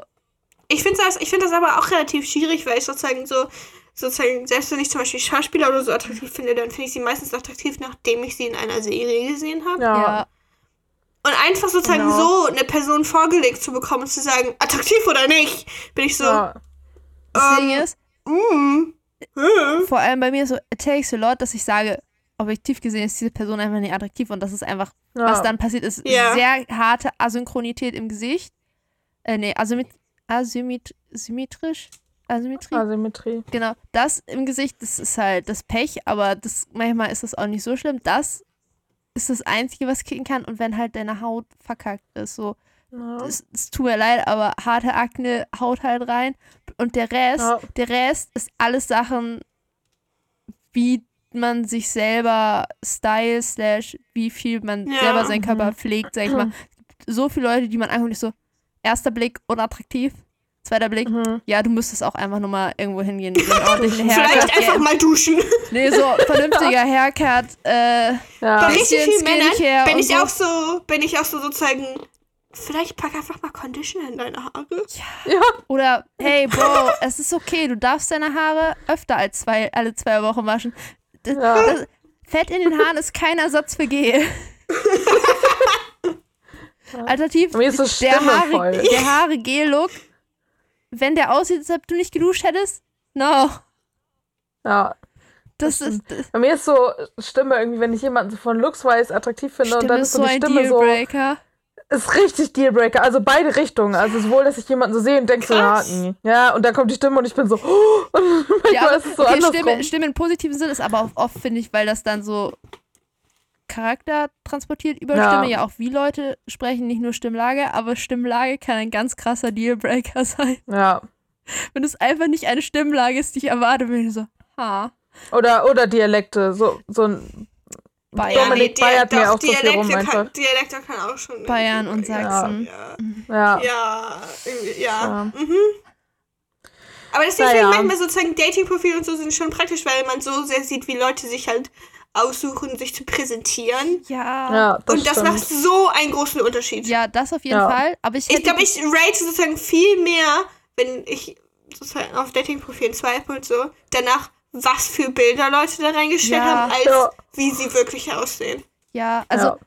B: Ich finde das, ich find das aber auch relativ schwierig, weil ich sozusagen so, sozusagen, selbst wenn ich zum Beispiel Schauspieler oder so attraktiv finde, dann finde ich sie meistens attraktiv, nachdem ich sie in einer Serie gesehen habe.
D: Ja.
C: ja.
B: Und einfach sozusagen
D: Genau.
B: so eine Person vorgelegt zu bekommen und zu sagen, attraktiv oder nicht, bin ich so,
D: ja.
C: Das Ding ist, vor allem bei mir so, it takes a lot, dass ich sage, objektiv gesehen ist diese Person einfach nicht attraktiv und das ist einfach,
D: ja.
C: was dann passiert, ist
B: Ja.
C: sehr harte Asynchronität im Gesicht. Äh, nee, Asymmet Asymmet symmetrisch? Asymmetrie?
D: Asymmetrie.
C: Genau, das im Gesicht, das ist halt das Pech, aber das manchmal ist das auch nicht so schlimm. Das ist das Einzige, was kicken kann. Und wenn halt deine Haut verkackt ist, so. Es, es tut mir leid, aber harte Akne haut halt rein. Und der Rest,
D: Ja.
C: der Rest ist alles Sachen, wie man sich selber style, slash, wie viel man
B: Ja.
C: selber seinen Körper
D: Mhm.
C: pflegt, sag ich mal. Es gibt so viele Leute, die man anguckt, so, erster Blick unattraktiv, zweiter Blick,
D: Mhm.
C: ja, du müsstest auch einfach nur mal irgendwo hingehen,
B: Vielleicht einfach mal duschen.
C: Nee, so vernünftiger Haircut, äh,
D: Ja.
B: Bei richtig vielen Männern bin ich
C: so.
B: auch so, bin ich auch so sozusagen, vielleicht pack einfach mal Conditioner in deine Haare.
D: ja.
C: Oder, hey, Bro, es ist okay, du darfst deine Haare öfter als zwei, alle zwei Wochen waschen. Das,
D: Ja.
C: das, Fett in den Haaren ist kein Ersatz für Gel. Alternativ,
D: Mir ist so
C: der Haare, der Haare Gel-Look, wenn der aussieht, als ob du nicht geduscht hättest, no.
D: Ja.
C: Das ist, das
D: Bei mir ist so Stimme irgendwie, wenn ich jemanden so von Looks-wise attraktiv finde und
C: Stimme
D: dann
C: ist so
D: so die
C: ein
D: Stimme so. Ist richtig Dealbreaker. Also beide Richtungen. Also sowohl, dass ich jemanden so sehe und denke so, ja,
B: Krass.
D: nee. ja, und dann kommt die Stimme und ich bin so, oh, und manchmal
C: Ja, aber,
D: ist es so
C: okay,
D: andersrum.
C: Stimme, Stimme im positiven Sinn ist aber auch oft, finde ich, weil das dann so Charakter transportiert über
D: Ja.
C: Stimme. Ja, auch wie Leute sprechen, nicht nur Stimmlage, aber Stimmlage kann ein ganz krasser Dealbreaker sein.
D: Ja.
C: Wenn es einfach nicht eine Stimmlage ist, die ich erwarte, bin ich so, ha,
D: Oder, oder Dialekte. So, so ein
C: Bayern,
D: Dominik
B: Dia-
D: Bayert mir auch so viel rum
B: Dialekte kann,
D: einfach.
B: Dialekte kann auch schon.
C: Bayern und
B: Ja,
C: Sachsen.
B: Ja,
D: Ja.
B: ja, ja.
D: Ja.
B: Mhm. Aber deswegen ich manchmal sozusagen Dating-Profile und so sind schon praktisch, weil man so sehr sieht, wie Leute sich halt aussuchen, sich zu präsentieren.
C: ja.
D: Ja, das
B: und das
D: stimmt.
B: macht so einen großen Unterschied.
C: Ja, das auf jeden
D: Ja.
C: Fall. Aber ich,
B: Ich glaube, ich rate sozusagen viel mehr, wenn ich sozusagen auf Dating-Profilen swipe und so, danach, was für Bilder Leute da reingestellt
C: Ja.
B: haben, als
D: Ja.
B: wie sie wirklich aussehen.
C: ja, also
D: ja.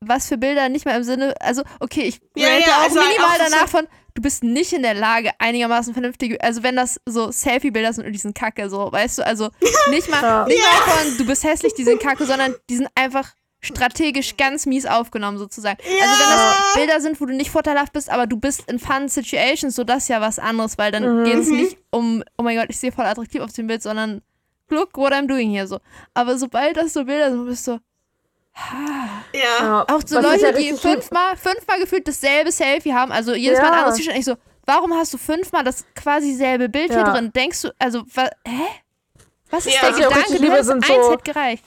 C: was für Bilder nicht mal im Sinne, also okay, ich
B: Ja,
C: rate
B: ja,
C: auch
B: also
C: minimal
B: auch so-
C: danach von, du bist nicht in der Lage, einigermaßen vernünftige, also wenn das so Selfie-Bilder sind und die sind kacke, so, weißt du, also nicht mal,
D: Ja.
C: nicht mal von, du bist hässlich, die sind kacke, sondern die sind einfach strategisch ganz mies aufgenommen, sozusagen. Also wenn das Bilder sind, wo du nicht vorteilhaft bist, aber du bist in fun Situations, so das ist ja was anderes, weil dann geht es nicht um, oh mein Gott, ich sehe voll attraktiv auf dem Bild, sondern look what I'm doing hier, so. Aber sobald das so Bilder sind, bist du so,
B: Ja.
D: ja.
C: auch so
D: Was
C: Leute,
D: ja
C: die fünfmal, fünfmal gefühlt dasselbe Selfie haben, also jedes Mal ein
D: Ja.
C: anderes T-Shirt. Ich so, warum hast du fünfmal das quasi selbe Bild hier
D: Ja.
C: drin? Denkst du, also, wa, hä? Was ist
B: Ja.
C: der Gedanke? Du
D: liebe,
C: hättest
D: sind
C: eins
D: so-
C: hätte gereicht.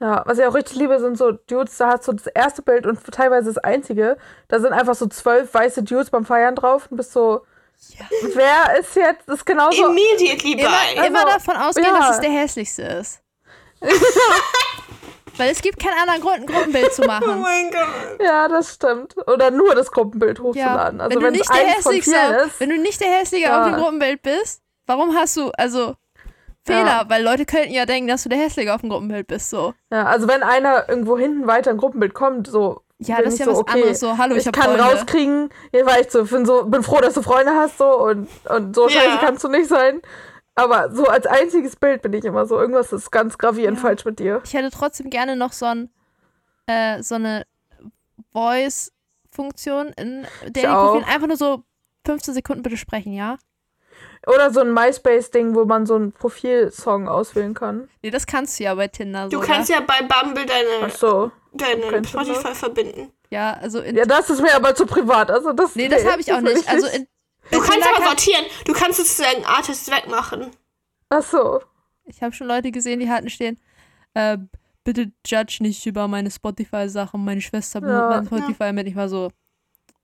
D: Ja, was ich auch richtig liebe, sind so Dudes, da hast du das erste Bild und teilweise das einzige. Da sind einfach so zwölf weiße Dudes beim Feiern drauf und bist so, wer ist jetzt, das ist genauso.
B: Immediately
C: Immer,
B: bei.
C: immer davon ausgehen,
D: ja.
C: dass es der hässlichste ist. Weil es gibt keinen anderen Grund, ein Gruppenbild zu
B: Oh
C: machen.
B: mein Gott.
D: Ja, das stimmt. Oder nur das Gruppenbild
C: Ja.
D: hochzuladen. Also
C: wenn du nicht der hässlichste,
D: ist.
C: wenn du nicht der hässliche
D: Ja.
C: auf dem Gruppenbild bist, warum hast du, also Fehler,
D: Ja.
C: weil Leute könnten ja denken, dass du der hässliche auf dem Gruppenbild bist, so.
D: Ja, also wenn einer irgendwo hinten weiter ein Gruppenbild kommt, so.
C: Ja,
D: bin
C: das ist ja
D: so,
C: was
D: okay,
C: anderes, so, hallo, ich,
D: Ich
C: hab
D: kann
C: Freunde.
D: rauskriegen, ja, weil ich so, bin so, bin froh, dass du Freunde hast, so, und, und so
B: Ja.
D: scheiße kannst du nicht sein. Aber so als einziges Bild bin ich immer so, irgendwas ist ganz gravierend
C: Ja.
D: falsch mit dir.
C: Ich hätte trotzdem gerne noch so, ein, äh, so eine Voice-Funktion in Dating-Profilen.
D: auch.
C: Einfach nur so 15 Sekunden bitte sprechen, ja?
D: Oder so ein MySpace-Ding, wo man so einen Profilsong auswählen kann.
C: Nee, das kannst du ja bei Tinder
B: Du
C: so.
B: kannst ja bei Bumble
D: Ach
B: deine,
D: so.
B: deine Spotify verbinden.
C: Ja, also in,
D: Ja, das ist mir aber zu privat. Also das,
C: Nee, das habe ich auch nicht. Also in,
B: Du kannst
C: Tinder
B: aber
C: kann,
B: sortieren. Du kannst sozusagen Artists wegmachen.
D: Ach so.
C: Ich habe schon Leute gesehen, die hatten stehen, äh, bitte judge nicht über meine Spotify-Sachen. Meine Schwester benutzt
D: Ja.
C: mein Spotify mit. Ich war so,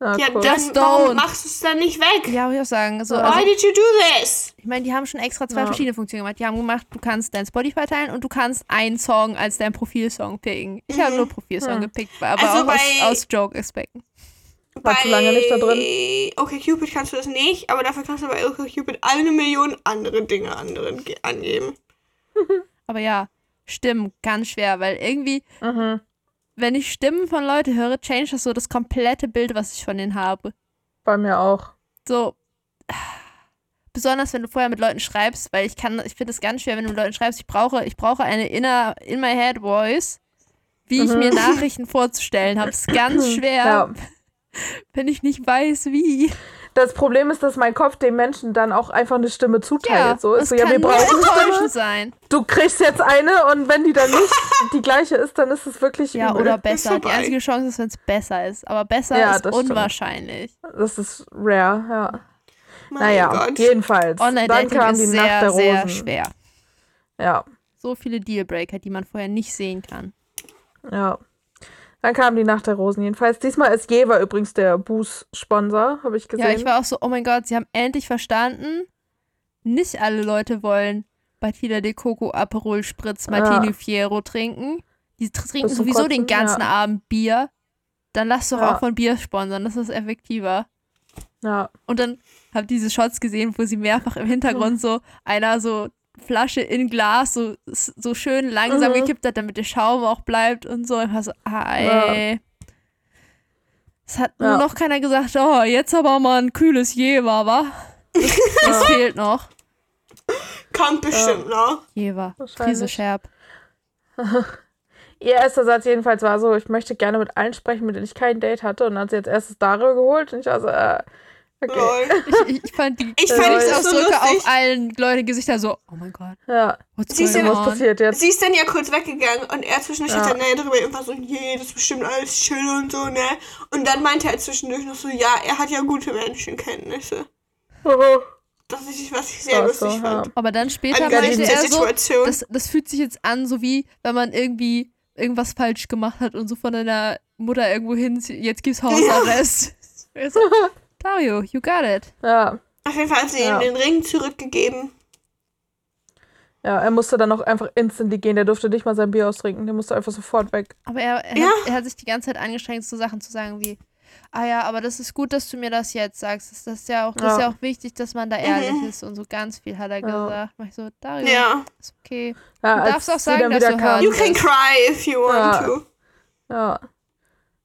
D: Ja,
B: Ja,
D: cool.
B: dann warum machst du es dann nicht weg?
C: ja, würde ich auch sagen. So,
B: Why
C: also,
B: did you do this?
C: ich meine, die haben schon extra zwei
D: Ja.
C: verschiedene Funktionen gemacht. Die haben gemacht, du kannst dein Spotify teilen und du kannst einen Song als dein Profilsong picken. Ich habe
B: Mhm.
C: nur Profilsong
D: Hm.
C: gepickt, aber
B: Also
C: auch aus,
B: bei-
C: aus Joke-Aspekten.
D: War zu lange nicht da drin.
B: Okay, Cupid kannst du das nicht, aber dafür kannst du bei Okay Cupid eine Million andere Dinge anderen ge- angeben.
C: Aber ja, Stimmen, ganz schwer, weil irgendwie,
D: Mhm.
C: Wenn ich Stimmen von Leuten höre, change das so das komplette Bild, was ich von denen habe.
D: Bei mir auch.
C: So, besonders wenn du vorher mit Leuten schreibst, weil ich kann, ich finde es ganz schwer, wenn du mit Leuten schreibst, ich brauche, ich brauche eine inner, in my head voice, wie ich
D: Mhm.
C: mir Nachrichten vorzustellen habe. Es ist ganz schwer,
D: Ja.
C: wenn ich nicht weiß, wie.
D: Das Problem ist, dass mein Kopf dem Menschen dann auch einfach eine Stimme zuteilt. so
C: es
D: ist so, ja, wir brauchen eine
C: sein.
D: Du kriegst jetzt eine und wenn die dann nicht die gleiche ist, dann ist es wirklich
C: Ja,
D: übel.
C: oder besser. Die einzige Chance ist, wenn es besser ist. Aber besser
D: Ja,
C: ist
D: das stimmt.
C: unwahrscheinlich.
D: Das ist rare, ja.
B: Mein
D: Naja,
B: Gott.
D: jedenfalls. Dann
C: Online-Dating
D: kam
C: ist
D: die
C: sehr,
D: Nacht der
C: sehr
D: Rosen.
C: schwer.
D: Ja,
C: So viele Dealbreaker, die man vorher nicht sehen kann.
D: ja. Dann kam die Nacht der Rosen jedenfalls. Diesmal ist Jever übrigens der Boost-Sponsor, habe ich gesehen.
C: Ja, ich war auch so, oh mein Gott, sie haben endlich verstanden, nicht alle Leute wollen Batida de Coco Aperol Spritz Martini
D: Ja.
C: Fiero trinken. Die tr- trinken sowieso den
D: Kotzen,
C: ganzen
D: ja.
C: Abend Bier. Dann lass doch
D: Ja.
C: auch von Bier sponsern, das ist effektiver.
D: ja.
C: Und dann hab diese Shots gesehen, wo sie mehrfach im Hintergrund so einer so Flasche in Glas so, so schön langsam
D: Mhm.
C: gekippt hat, damit der Schaum auch bleibt und so. War so, ah,
D: Ja.
C: ey. Es hat
D: Ja.
C: nur noch keiner gesagt, oh, jetzt aber mal ein kühles Jever, wa? Das, das fehlt noch.
B: Kommt bestimmt noch.
C: Jever. Prise Scherb.
D: Ihr erster Satz jedenfalls war so, ich möchte gerne mit allen sprechen, mit denen ich kein Date hatte. Und dann hat sie jetzt erstes Dario geholt und ich war so, äh, okay.
C: Ich, ich, fand die
B: Ich fand so
C: Ausdrücke
B: lustig.
C: auf allen Leuten Gesichter so, oh mein Gott,
D: Ja,
C: what's
B: Siehst du,
C: going
D: was passiert jetzt?
B: Sie ist dann ja kurz weggegangen und er zwischendurch
D: Ja.
B: hat dann ja darüber irgendwas so, je, das ist bestimmt alles chill und so, ne? Und dann meinte er zwischendurch noch so, ja, er hat ja gute Menschenkenntnisse. Das ist, was ich sehr lustig
D: so, ja.
B: fand.
C: Aber dann später
B: Angesichts
C: meinte
B: der
C: er so,
B: Situation.
C: das, das fühlt sich jetzt an, so wie wenn man irgendwie irgendwas falsch gemacht hat und so von deiner Mutter irgendwo hin, jetzt gibt's Hausarrest. Ja. Dario, you got it.
D: Ja.
B: Auf jeden Fall hat sie
D: Ja.
B: ihm den Ring zurückgegeben.
D: Ja, er musste dann auch einfach instantly gehen. Der durfte nicht mal sein Bier austrinken. Der musste einfach sofort weg.
C: Aber er, er,
B: Ja.
C: hat, er hat sich die ganze Zeit angestrengt, so Sachen zu sagen wie, ah ja, aber das ist gut, dass du mir das jetzt sagst. Das, ist, ja auch, das ist
D: Ja.
C: ja auch wichtig, dass man da ehrlich
B: Mhm.
C: ist und so ganz viel hat er
D: Ja.
C: gesagt. Mach ich so, Dario,
B: Ja.
C: ist okay.
D: Ja,
C: Du darfst auch sagen, dass du
D: kam.
B: You can cry if you want
D: Ja.
B: to.
D: Ja.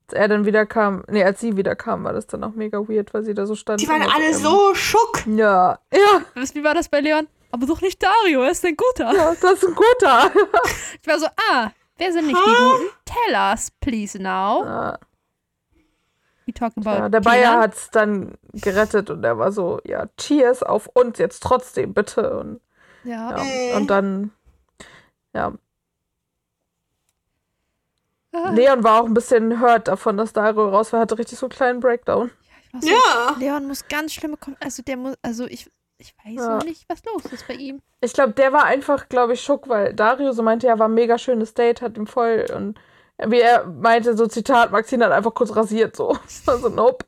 D: Als er dann wieder kam, nee, als sie wieder kam, war das dann auch mega weird, weil sie da so stand.
B: Die waren alle so schock.
D: Ja, ja,
C: Weißt du, Wie war das bei Leon? Aber doch nicht Dario, er ist ein guter.
D: ja, das ist ein guter.
C: Ich war so, ah, wer sind nicht die Guten? Tell us, please now.
D: Ja,
C: We talking about
D: ja, der Bayer
C: Kenan?
D: hat's dann gerettet und er war so, ja, cheers auf uns jetzt trotzdem, bitte. Und,
C: Ja.
D: ja, und dann, ja. Leon war auch ein bisschen hurt davon, dass Dario raus war, hatte richtig so einen kleinen Breakdown.
C: So,
B: Ja.
C: Leon muss ganz schlimme Kom Also der muss, also ich, ich weiß
D: Ja.
C: noch nicht, was los ist bei ihm.
D: Ich glaube, der war einfach, glaube ich, schock, weil Dario so meinte, ja, war ein mega schönes Date, hat ihm voll und wie er meinte, so Zitat, Maxine hat einfach kurz rasiert, so. Ich war so, nope.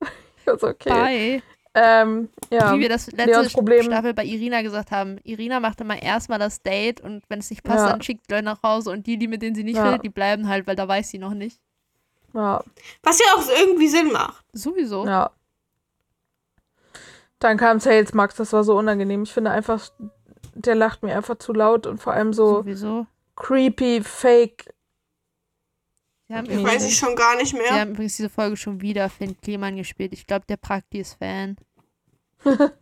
D: Ich war so, okay.
C: Bye.
D: Ähm, ja.
C: Wie wir das letzte Staffel bei Irina gesagt haben. Irina macht immer erstmal das Date und wenn es nicht passt,
D: Ja.
C: dann schickt Leute nach Hause und die, die mit denen sie nicht
D: Ja.
C: will, die bleiben halt, weil da weiß sie noch nicht.
D: ja,
B: Was ja auch irgendwie Sinn macht.
C: Sowieso.
D: ja. Dann kam Sales Max, das war so unangenehm. Ich finde einfach, der lacht mir einfach zu laut und vor allem so
C: Sowieso.
D: creepy, fake. Nee.
C: übrigens,
B: Weiß ich schon gar nicht
C: sie
B: mehr.
C: haben übrigens diese Folge schon wieder Finn Kliman gespielt. Ich glaube, der Prakti ist Fan.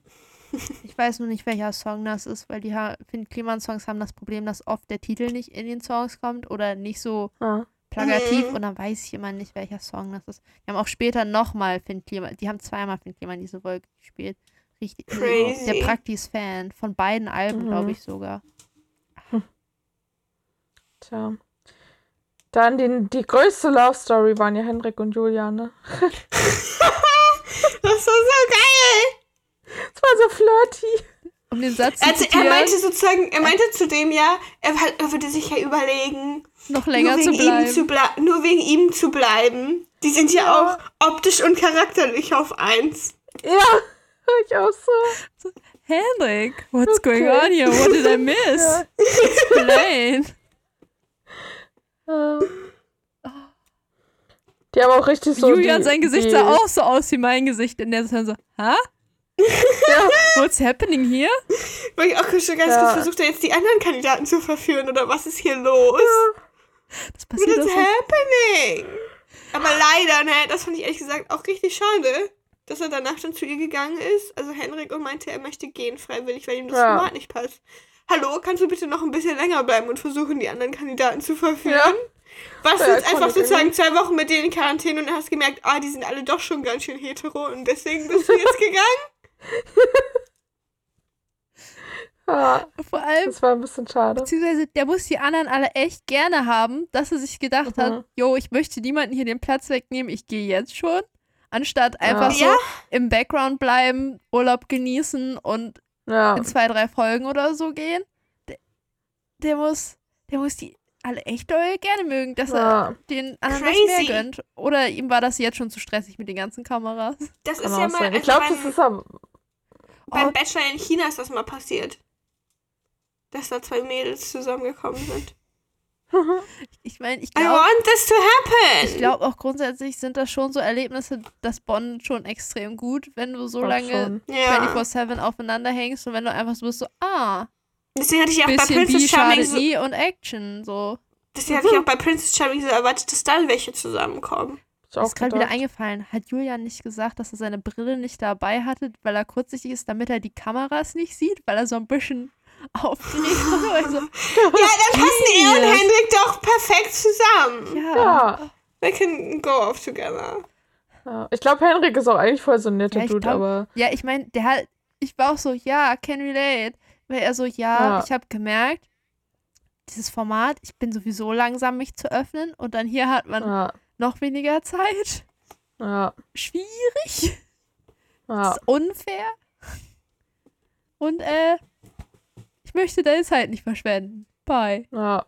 C: ich weiß nur nicht, welcher Song das ist, weil die ha Finn Kliman Songs haben das Problem, dass oft der Titel nicht in den Songs kommt oder nicht so
D: Ja.
C: plakativ
B: Mhm.
C: und dann weiß ich immer nicht, welcher Song das ist. Die haben auch später nochmal Finn Kliman, die haben zweimal Finn Kliman diese Folge gespielt. Richtig.
B: Crazy.
C: Der Prakti ist Fan. Von beiden Alben,
D: Mhm.
C: glaube ich sogar.
D: Tja. Dann die, die größte Love Story waren ja Henrik und Julia, ne?
B: Das war so geil.
D: Es war so flirty.
C: Um den Satz zu
B: Also, er meinte sozusagen, er meinte zu dem ja, er, er würde sich ja überlegen,
C: noch länger
B: nur
C: zu
B: wegen, ihm
C: bleiben.
B: zu ble nur wegen ihm zu bleiben. Die sind ja,
D: Ja.
B: auch optisch und charakterlich auf eins.
D: Ja, ich auch so.
C: Henrik, what's
D: Okay.
C: going on here? What did I miss?
D: Ja.
C: Explain.
D: Ähm. Die haben auch richtig so.
C: Julian,
D: die,
C: sein Gesicht
D: die,
C: sah auch so aus wie mein Gesicht. Und der ist dann so, hä? What's happening here?
B: Weil ich auch schon ganz
D: Ja.
B: kurz versucht, jetzt die anderen Kandidaten zu verführen oder was ist hier los?
C: Das
B: What
C: passiert so.
B: happening? Aber leider, ne, das fand ich ehrlich gesagt auch richtig schade, dass er danach dann zu ihr gegangen ist. Also Henrik und meinte, er möchte gehen freiwillig, weil ihm das
D: Ja.
B: Format nicht passt. Hallo, kannst du bitte noch ein bisschen länger bleiben und versuchen, die anderen Kandidaten zu verführen?
D: Ja.
B: Warst du
D: Ja,
B: jetzt einfach
D: ich
B: sozusagen zwei Wochen mit denen in Quarantäne und hast gemerkt, ah, die sind alle doch schon ganz schön hetero und deswegen bist du jetzt gegangen?
D: Ja,
C: Vor allem,
D: das war ein bisschen schade.
C: beziehungsweise, der muss die anderen alle echt gerne haben, dass er sich gedacht
D: Mhm.
C: hat, jo, ich möchte niemanden hier den Platz wegnehmen, ich gehe jetzt schon. Anstatt einfach so
B: Ja.
C: im Background bleiben, Urlaub genießen und
D: Ja.
C: in zwei, drei Folgen oder so gehen. Der, der muss, der muss die alle echt doll gerne mögen, dass er
D: ja.
C: den anderen
B: Crazy.
C: was mehr gönnt. Oder ihm war das jetzt schon zu stressig mit den ganzen Kameras.
B: Das ist
D: Kann
B: ja
D: auch
B: mal,
D: sein. Ich
B: also
D: glaube,
B: beim,
D: das ist aber.
B: beim
C: Oh.
B: Bachelor in China ist das mal passiert. Dass da zwei Mädels zusammengekommen sind.
C: Ich meine, ich
B: I
C: glaube
B: want this to happen!
C: ich glaub auch grundsätzlich sind das schon so Erlebnisse, das bondet schon extrem gut, wenn du so
D: Glaub
C: lange
D: schon.
B: ja.
C: 24-7 aufeinander hängst und wenn du einfach so bist, so, ah,
B: Deswegen hatte ich auch bei Princess Charming so,
C: nie und Action, so.
B: deswegen hatte ich auch bei Princess Charming so erwartet, dass dann welche zusammenkommen.
D: Auch
C: ist gerade wieder eingefallen, hat Julian nicht gesagt, dass er seine Brille nicht dabei hatte, weil er kurzsichtig ist, damit er die Kameras nicht sieht, weil er so ein bisschen aufgeregt war. Also,
B: Ja, dann passen er und. Hendrik doch perfekt zusammen.
C: ja.
D: Ja.
B: They can go off together.
D: ja. Ich glaube, Henrik ist auch eigentlich voll so ein netter
C: Ja, ich
D: Dude,
C: glaub-
D: aber.
C: Ja, ich meine, der hat, ich war auch so, ja, can relate. Weil er so, ja,
D: Ja.
C: ich habe gemerkt, dieses Format, ich bin sowieso langsam, mich zu öffnen und dann hier hat man
D: Ja.
C: noch weniger Zeit.
D: Ja.
C: Schwierig.
D: Ja.
C: ist unfair. Und, äh, ich möchte deine Zeit nicht verschwenden. Bye.
D: Ja.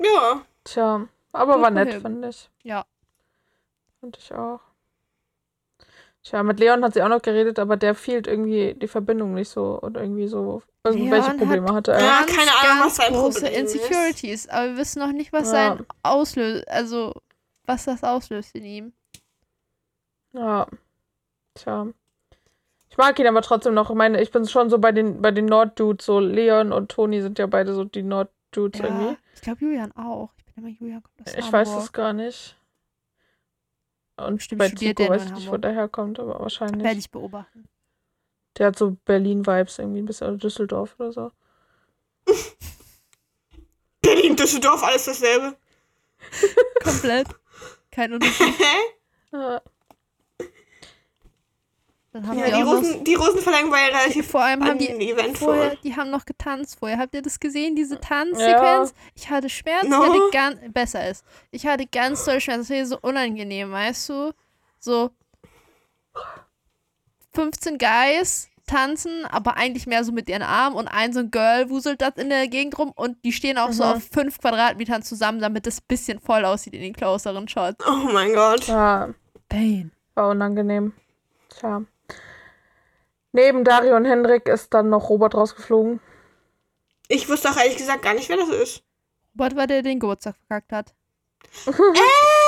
B: Ja.
D: Tja. Aber war
C: Guck
D: nett, fand ich.
C: Ja.
D: Fand ich auch. Tja, mit Leon hat sie auch noch geredet, aber der fehlt irgendwie die Verbindung nicht so und irgendwie so irgendwelche
C: Leon
D: Probleme
C: hat-
D: hatte er.
B: Ja, keine Ahnung, was sein
C: große
B: Problem ist.
C: Insecurities, aber wir wissen noch nicht, was
D: Ja.
C: sein auslöst, also was das auslöst in ihm.
D: Ja. Tja. Ich mag ihn aber trotzdem noch. Ich meine, ich bin schon so bei den, bei den Nord-Dudes, so Leon und Toni sind ja beide so die Nord-Dudes
C: Ja,
D: irgendwie.
C: ich glaube Julian auch. Ich bin immer Julian kommt aus
D: Ich weiß
C: Hamburg.
D: es gar nicht. Und
C: Bestimmt
D: bei Tico weiß ich nicht, wo der herkommt, aber wahrscheinlich.
C: Werde ich beobachten.
D: Der hat so Berlin-Vibes irgendwie ein bisschen, oder Düsseldorf oder so.
B: Berlin, Düsseldorf, alles dasselbe.
C: Komplett. Kein Unterschied.
D: Ja.
C: Dann haben
B: ja,
C: die
B: Rosen, die Rosenverleihung war ja relativ
C: vor allem haben die
B: Event
C: vorher,
B: vor.
C: die haben noch getanzt vorher. Habt ihr das gesehen, diese Tanzsequenz? Ich hatte Schmerzen,
B: No.
C: ich hatte ganz, besser ist. Ich hatte ganz toll Schmerzen, das war so unangenehm, weißt du? So 15 Guys tanzen, aber eigentlich mehr so mit ihren Armen und ein so ein Girl wuselt das in der Gegend rum und die stehen auch so
D: Mhm.
C: auf 5 Quadratmetern zusammen, damit das bisschen voll aussieht in den closeren Shots.
B: Oh mein Gott.
D: ja,
C: Pain.
D: war unangenehm. Tja. Neben Dario und Hendrik ist dann noch Robert rausgeflogen.
B: Ich wusste auch ehrlich gesagt gar nicht, wer das ist.
C: Robert war der, der den Geburtstag verkackt hat.
B: Ah,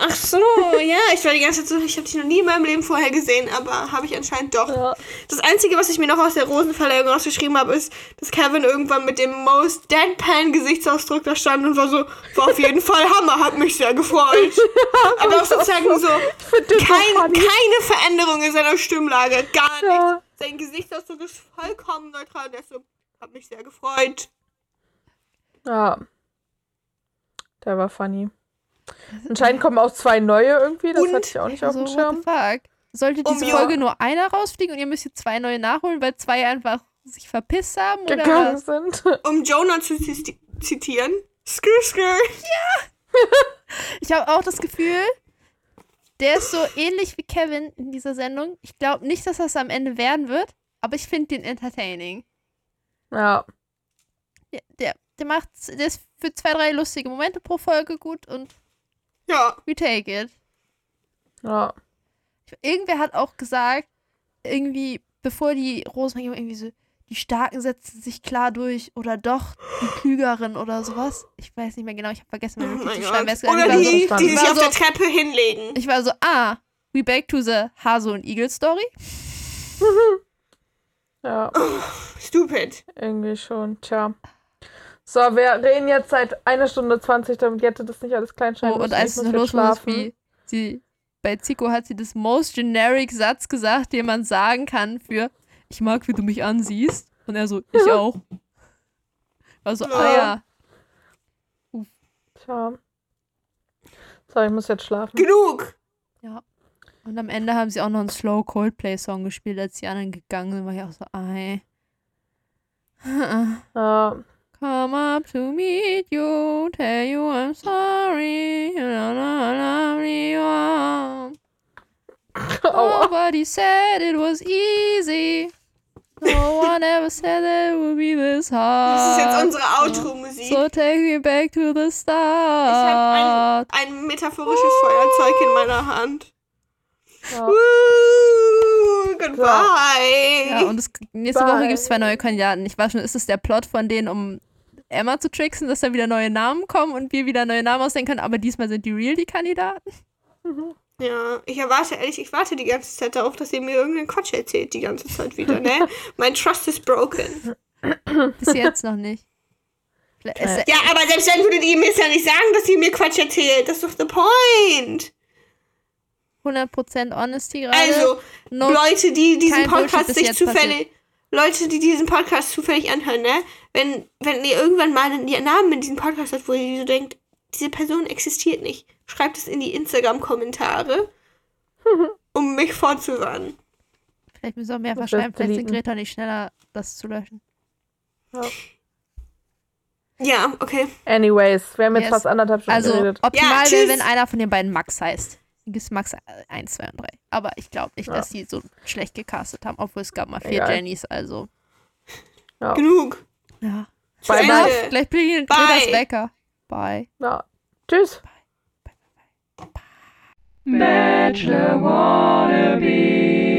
B: ach so, ja. Ich war die ganze Zeit so, ich habe dich noch nie in meinem Leben vorher gesehen, aber habe ich anscheinend doch.
D: Ja.
B: Das Einzige, was ich mir noch aus der Rosenverleihung rausgeschrieben habe, ist, dass Kevin irgendwann mit dem most deadpan Gesichtsausdruck da stand und war so, war auf jeden Fall Hammer, hat mich sehr gefreut. aber auch sozusagen so, kein, keine Veränderung in seiner Stimmlage, gar nichts.
D: Ja.
B: Sein Gesichtsausdruck ist vollkommen neutral und er ist so, hat mich sehr gefreut.
D: ja. Der war funny. Anscheinend kommen auch zwei neue irgendwie, das
B: Und-
D: hatte ich auch nicht auf
C: Also,
D: dem
C: what
D: Schirm.
C: the fuck? Sollte
B: Um
C: diese
B: Jo-
C: Folge nur einer rausfliegen und ihr müsst jetzt zwei neue nachholen, weil zwei einfach sich verpisst haben? Oder
D: Gegangen
C: was?
D: sind.
B: Um Jonah zu zi- zitieren, skr skr.
C: Ich habe auch das Gefühl, der ist so ähnlich wie Kevin in dieser Sendung. Ich glaube nicht, dass das am Ende werden wird, aber ich finde den entertaining.
D: Ja.
C: Der, der, der macht, der ist für zwei, drei lustige Momente pro Folge gut und
B: Ja,
C: we take it.
D: Ja.
C: Irgendwer hat auch gesagt, irgendwie, bevor die Rosenvergeben irgendwie so, die Starken setzen sich klar durch oder doch die Klügeren oder sowas. Ich weiß nicht mehr genau, ich habe vergessen,
B: Oh mein
C: Notizen zu schreiben.
B: Oder
C: hat. Ich war
B: die,
D: so
B: die sich auf der
C: so-
B: Treppe hinlegen.
C: Ich war so, ah, we back to the Hase und Igel Story.
D: Ja,
B: Stupid.
D: irgendwie schon. Tja. So, wir reden jetzt seit einer Stunde 20, damit Jette das nicht alles
C: Oh,
D: kleinschreiben muss.
C: und als es
D: muss
C: noch los
D: schlafen.
C: wie sie bei Zico hat sie das most generic Satz gesagt, den man sagen kann für ich mag, wie du mich ansiehst. Und er so, ich auch. War so, ah
B: Ja.
C: ja.
D: Tja. So, ich muss jetzt schlafen.
B: Genug.
C: Und am Ende haben sie auch noch einen Slow Coldplay-Song gespielt, als die anderen gegangen sind, war ich auch so, ei.
D: Ja.
C: Come up to meet you, tell you I'm sorry, know how lovely you.
D: Aua.
C: Nobody said it was easy. No one ever said that it would be this hard.
B: Das ist jetzt unsere Outro-Musik.
C: So take me back to the
B: Ich habe
C: start.
B: ein, ein metaphorisches Feuerzeug in meiner Hand.
D: Ja.
B: Woo, goodbye.
C: Ja, und es, nächste
D: Bye.
C: Woche gibt es zwei neue Kandidaten. Ich weiß schon, ist es der Plot von denen, um Emma zu tricksen, dass da wieder neue Namen kommen und wir wieder neue Namen ausdenken können, aber diesmal sind die real die Kandidaten?
B: Ja, ich erwarte ehrlich, ich warte die ganze Zeit darauf, dass ihr mir irgendeinen Quatsch erzählt, die ganze Zeit wieder, ne? mein Trust is broken.
C: Bis jetzt noch nicht. Es-
B: Ja, aber selbst dann würdet ihr mir jetzt ja nicht sagen, dass ihr mir Quatsch erzählt. Das ist doch the point.
C: 100% Honesty gerade.
B: Also,
C: no,
B: Leute, die diesen Podcast sich zufällig, Leute, die diesen Podcast zufällig anhören, ne? Wenn, wenn ihr irgendwann mal einen Namen in diesem Podcast habt, wo ihr so denkt, diese Person existiert nicht, schreibt es in die Instagram-Kommentare, um mich vorzuwarnen.
C: vielleicht müssen wir mehr verschreiben. Vielleicht sind
D: deleten.
C: Greta nicht schneller, das zu löschen.
B: Ja, okay.
D: Anyways, wir haben jetzt
C: Yes.
D: fast anderthalb Stunden
C: Also
D: geredet.
C: optimal
B: Ja,
C: wäre, wenn einer von den beiden Max heißt. Max 1, 2 und 3. Aber ich glaube nicht,
D: Ja.
C: dass sie so schlecht gecastet haben, obwohl es gab mal vier
D: Egal.
C: Jennys, also.
D: Ja.
B: Genug.
C: Ja.
D: Bye, bye.
C: Gleich
B: Bye.
C: Gretas Wecker. Bye.
D: Ja. Tschüss.
A: Bachelor wannabe.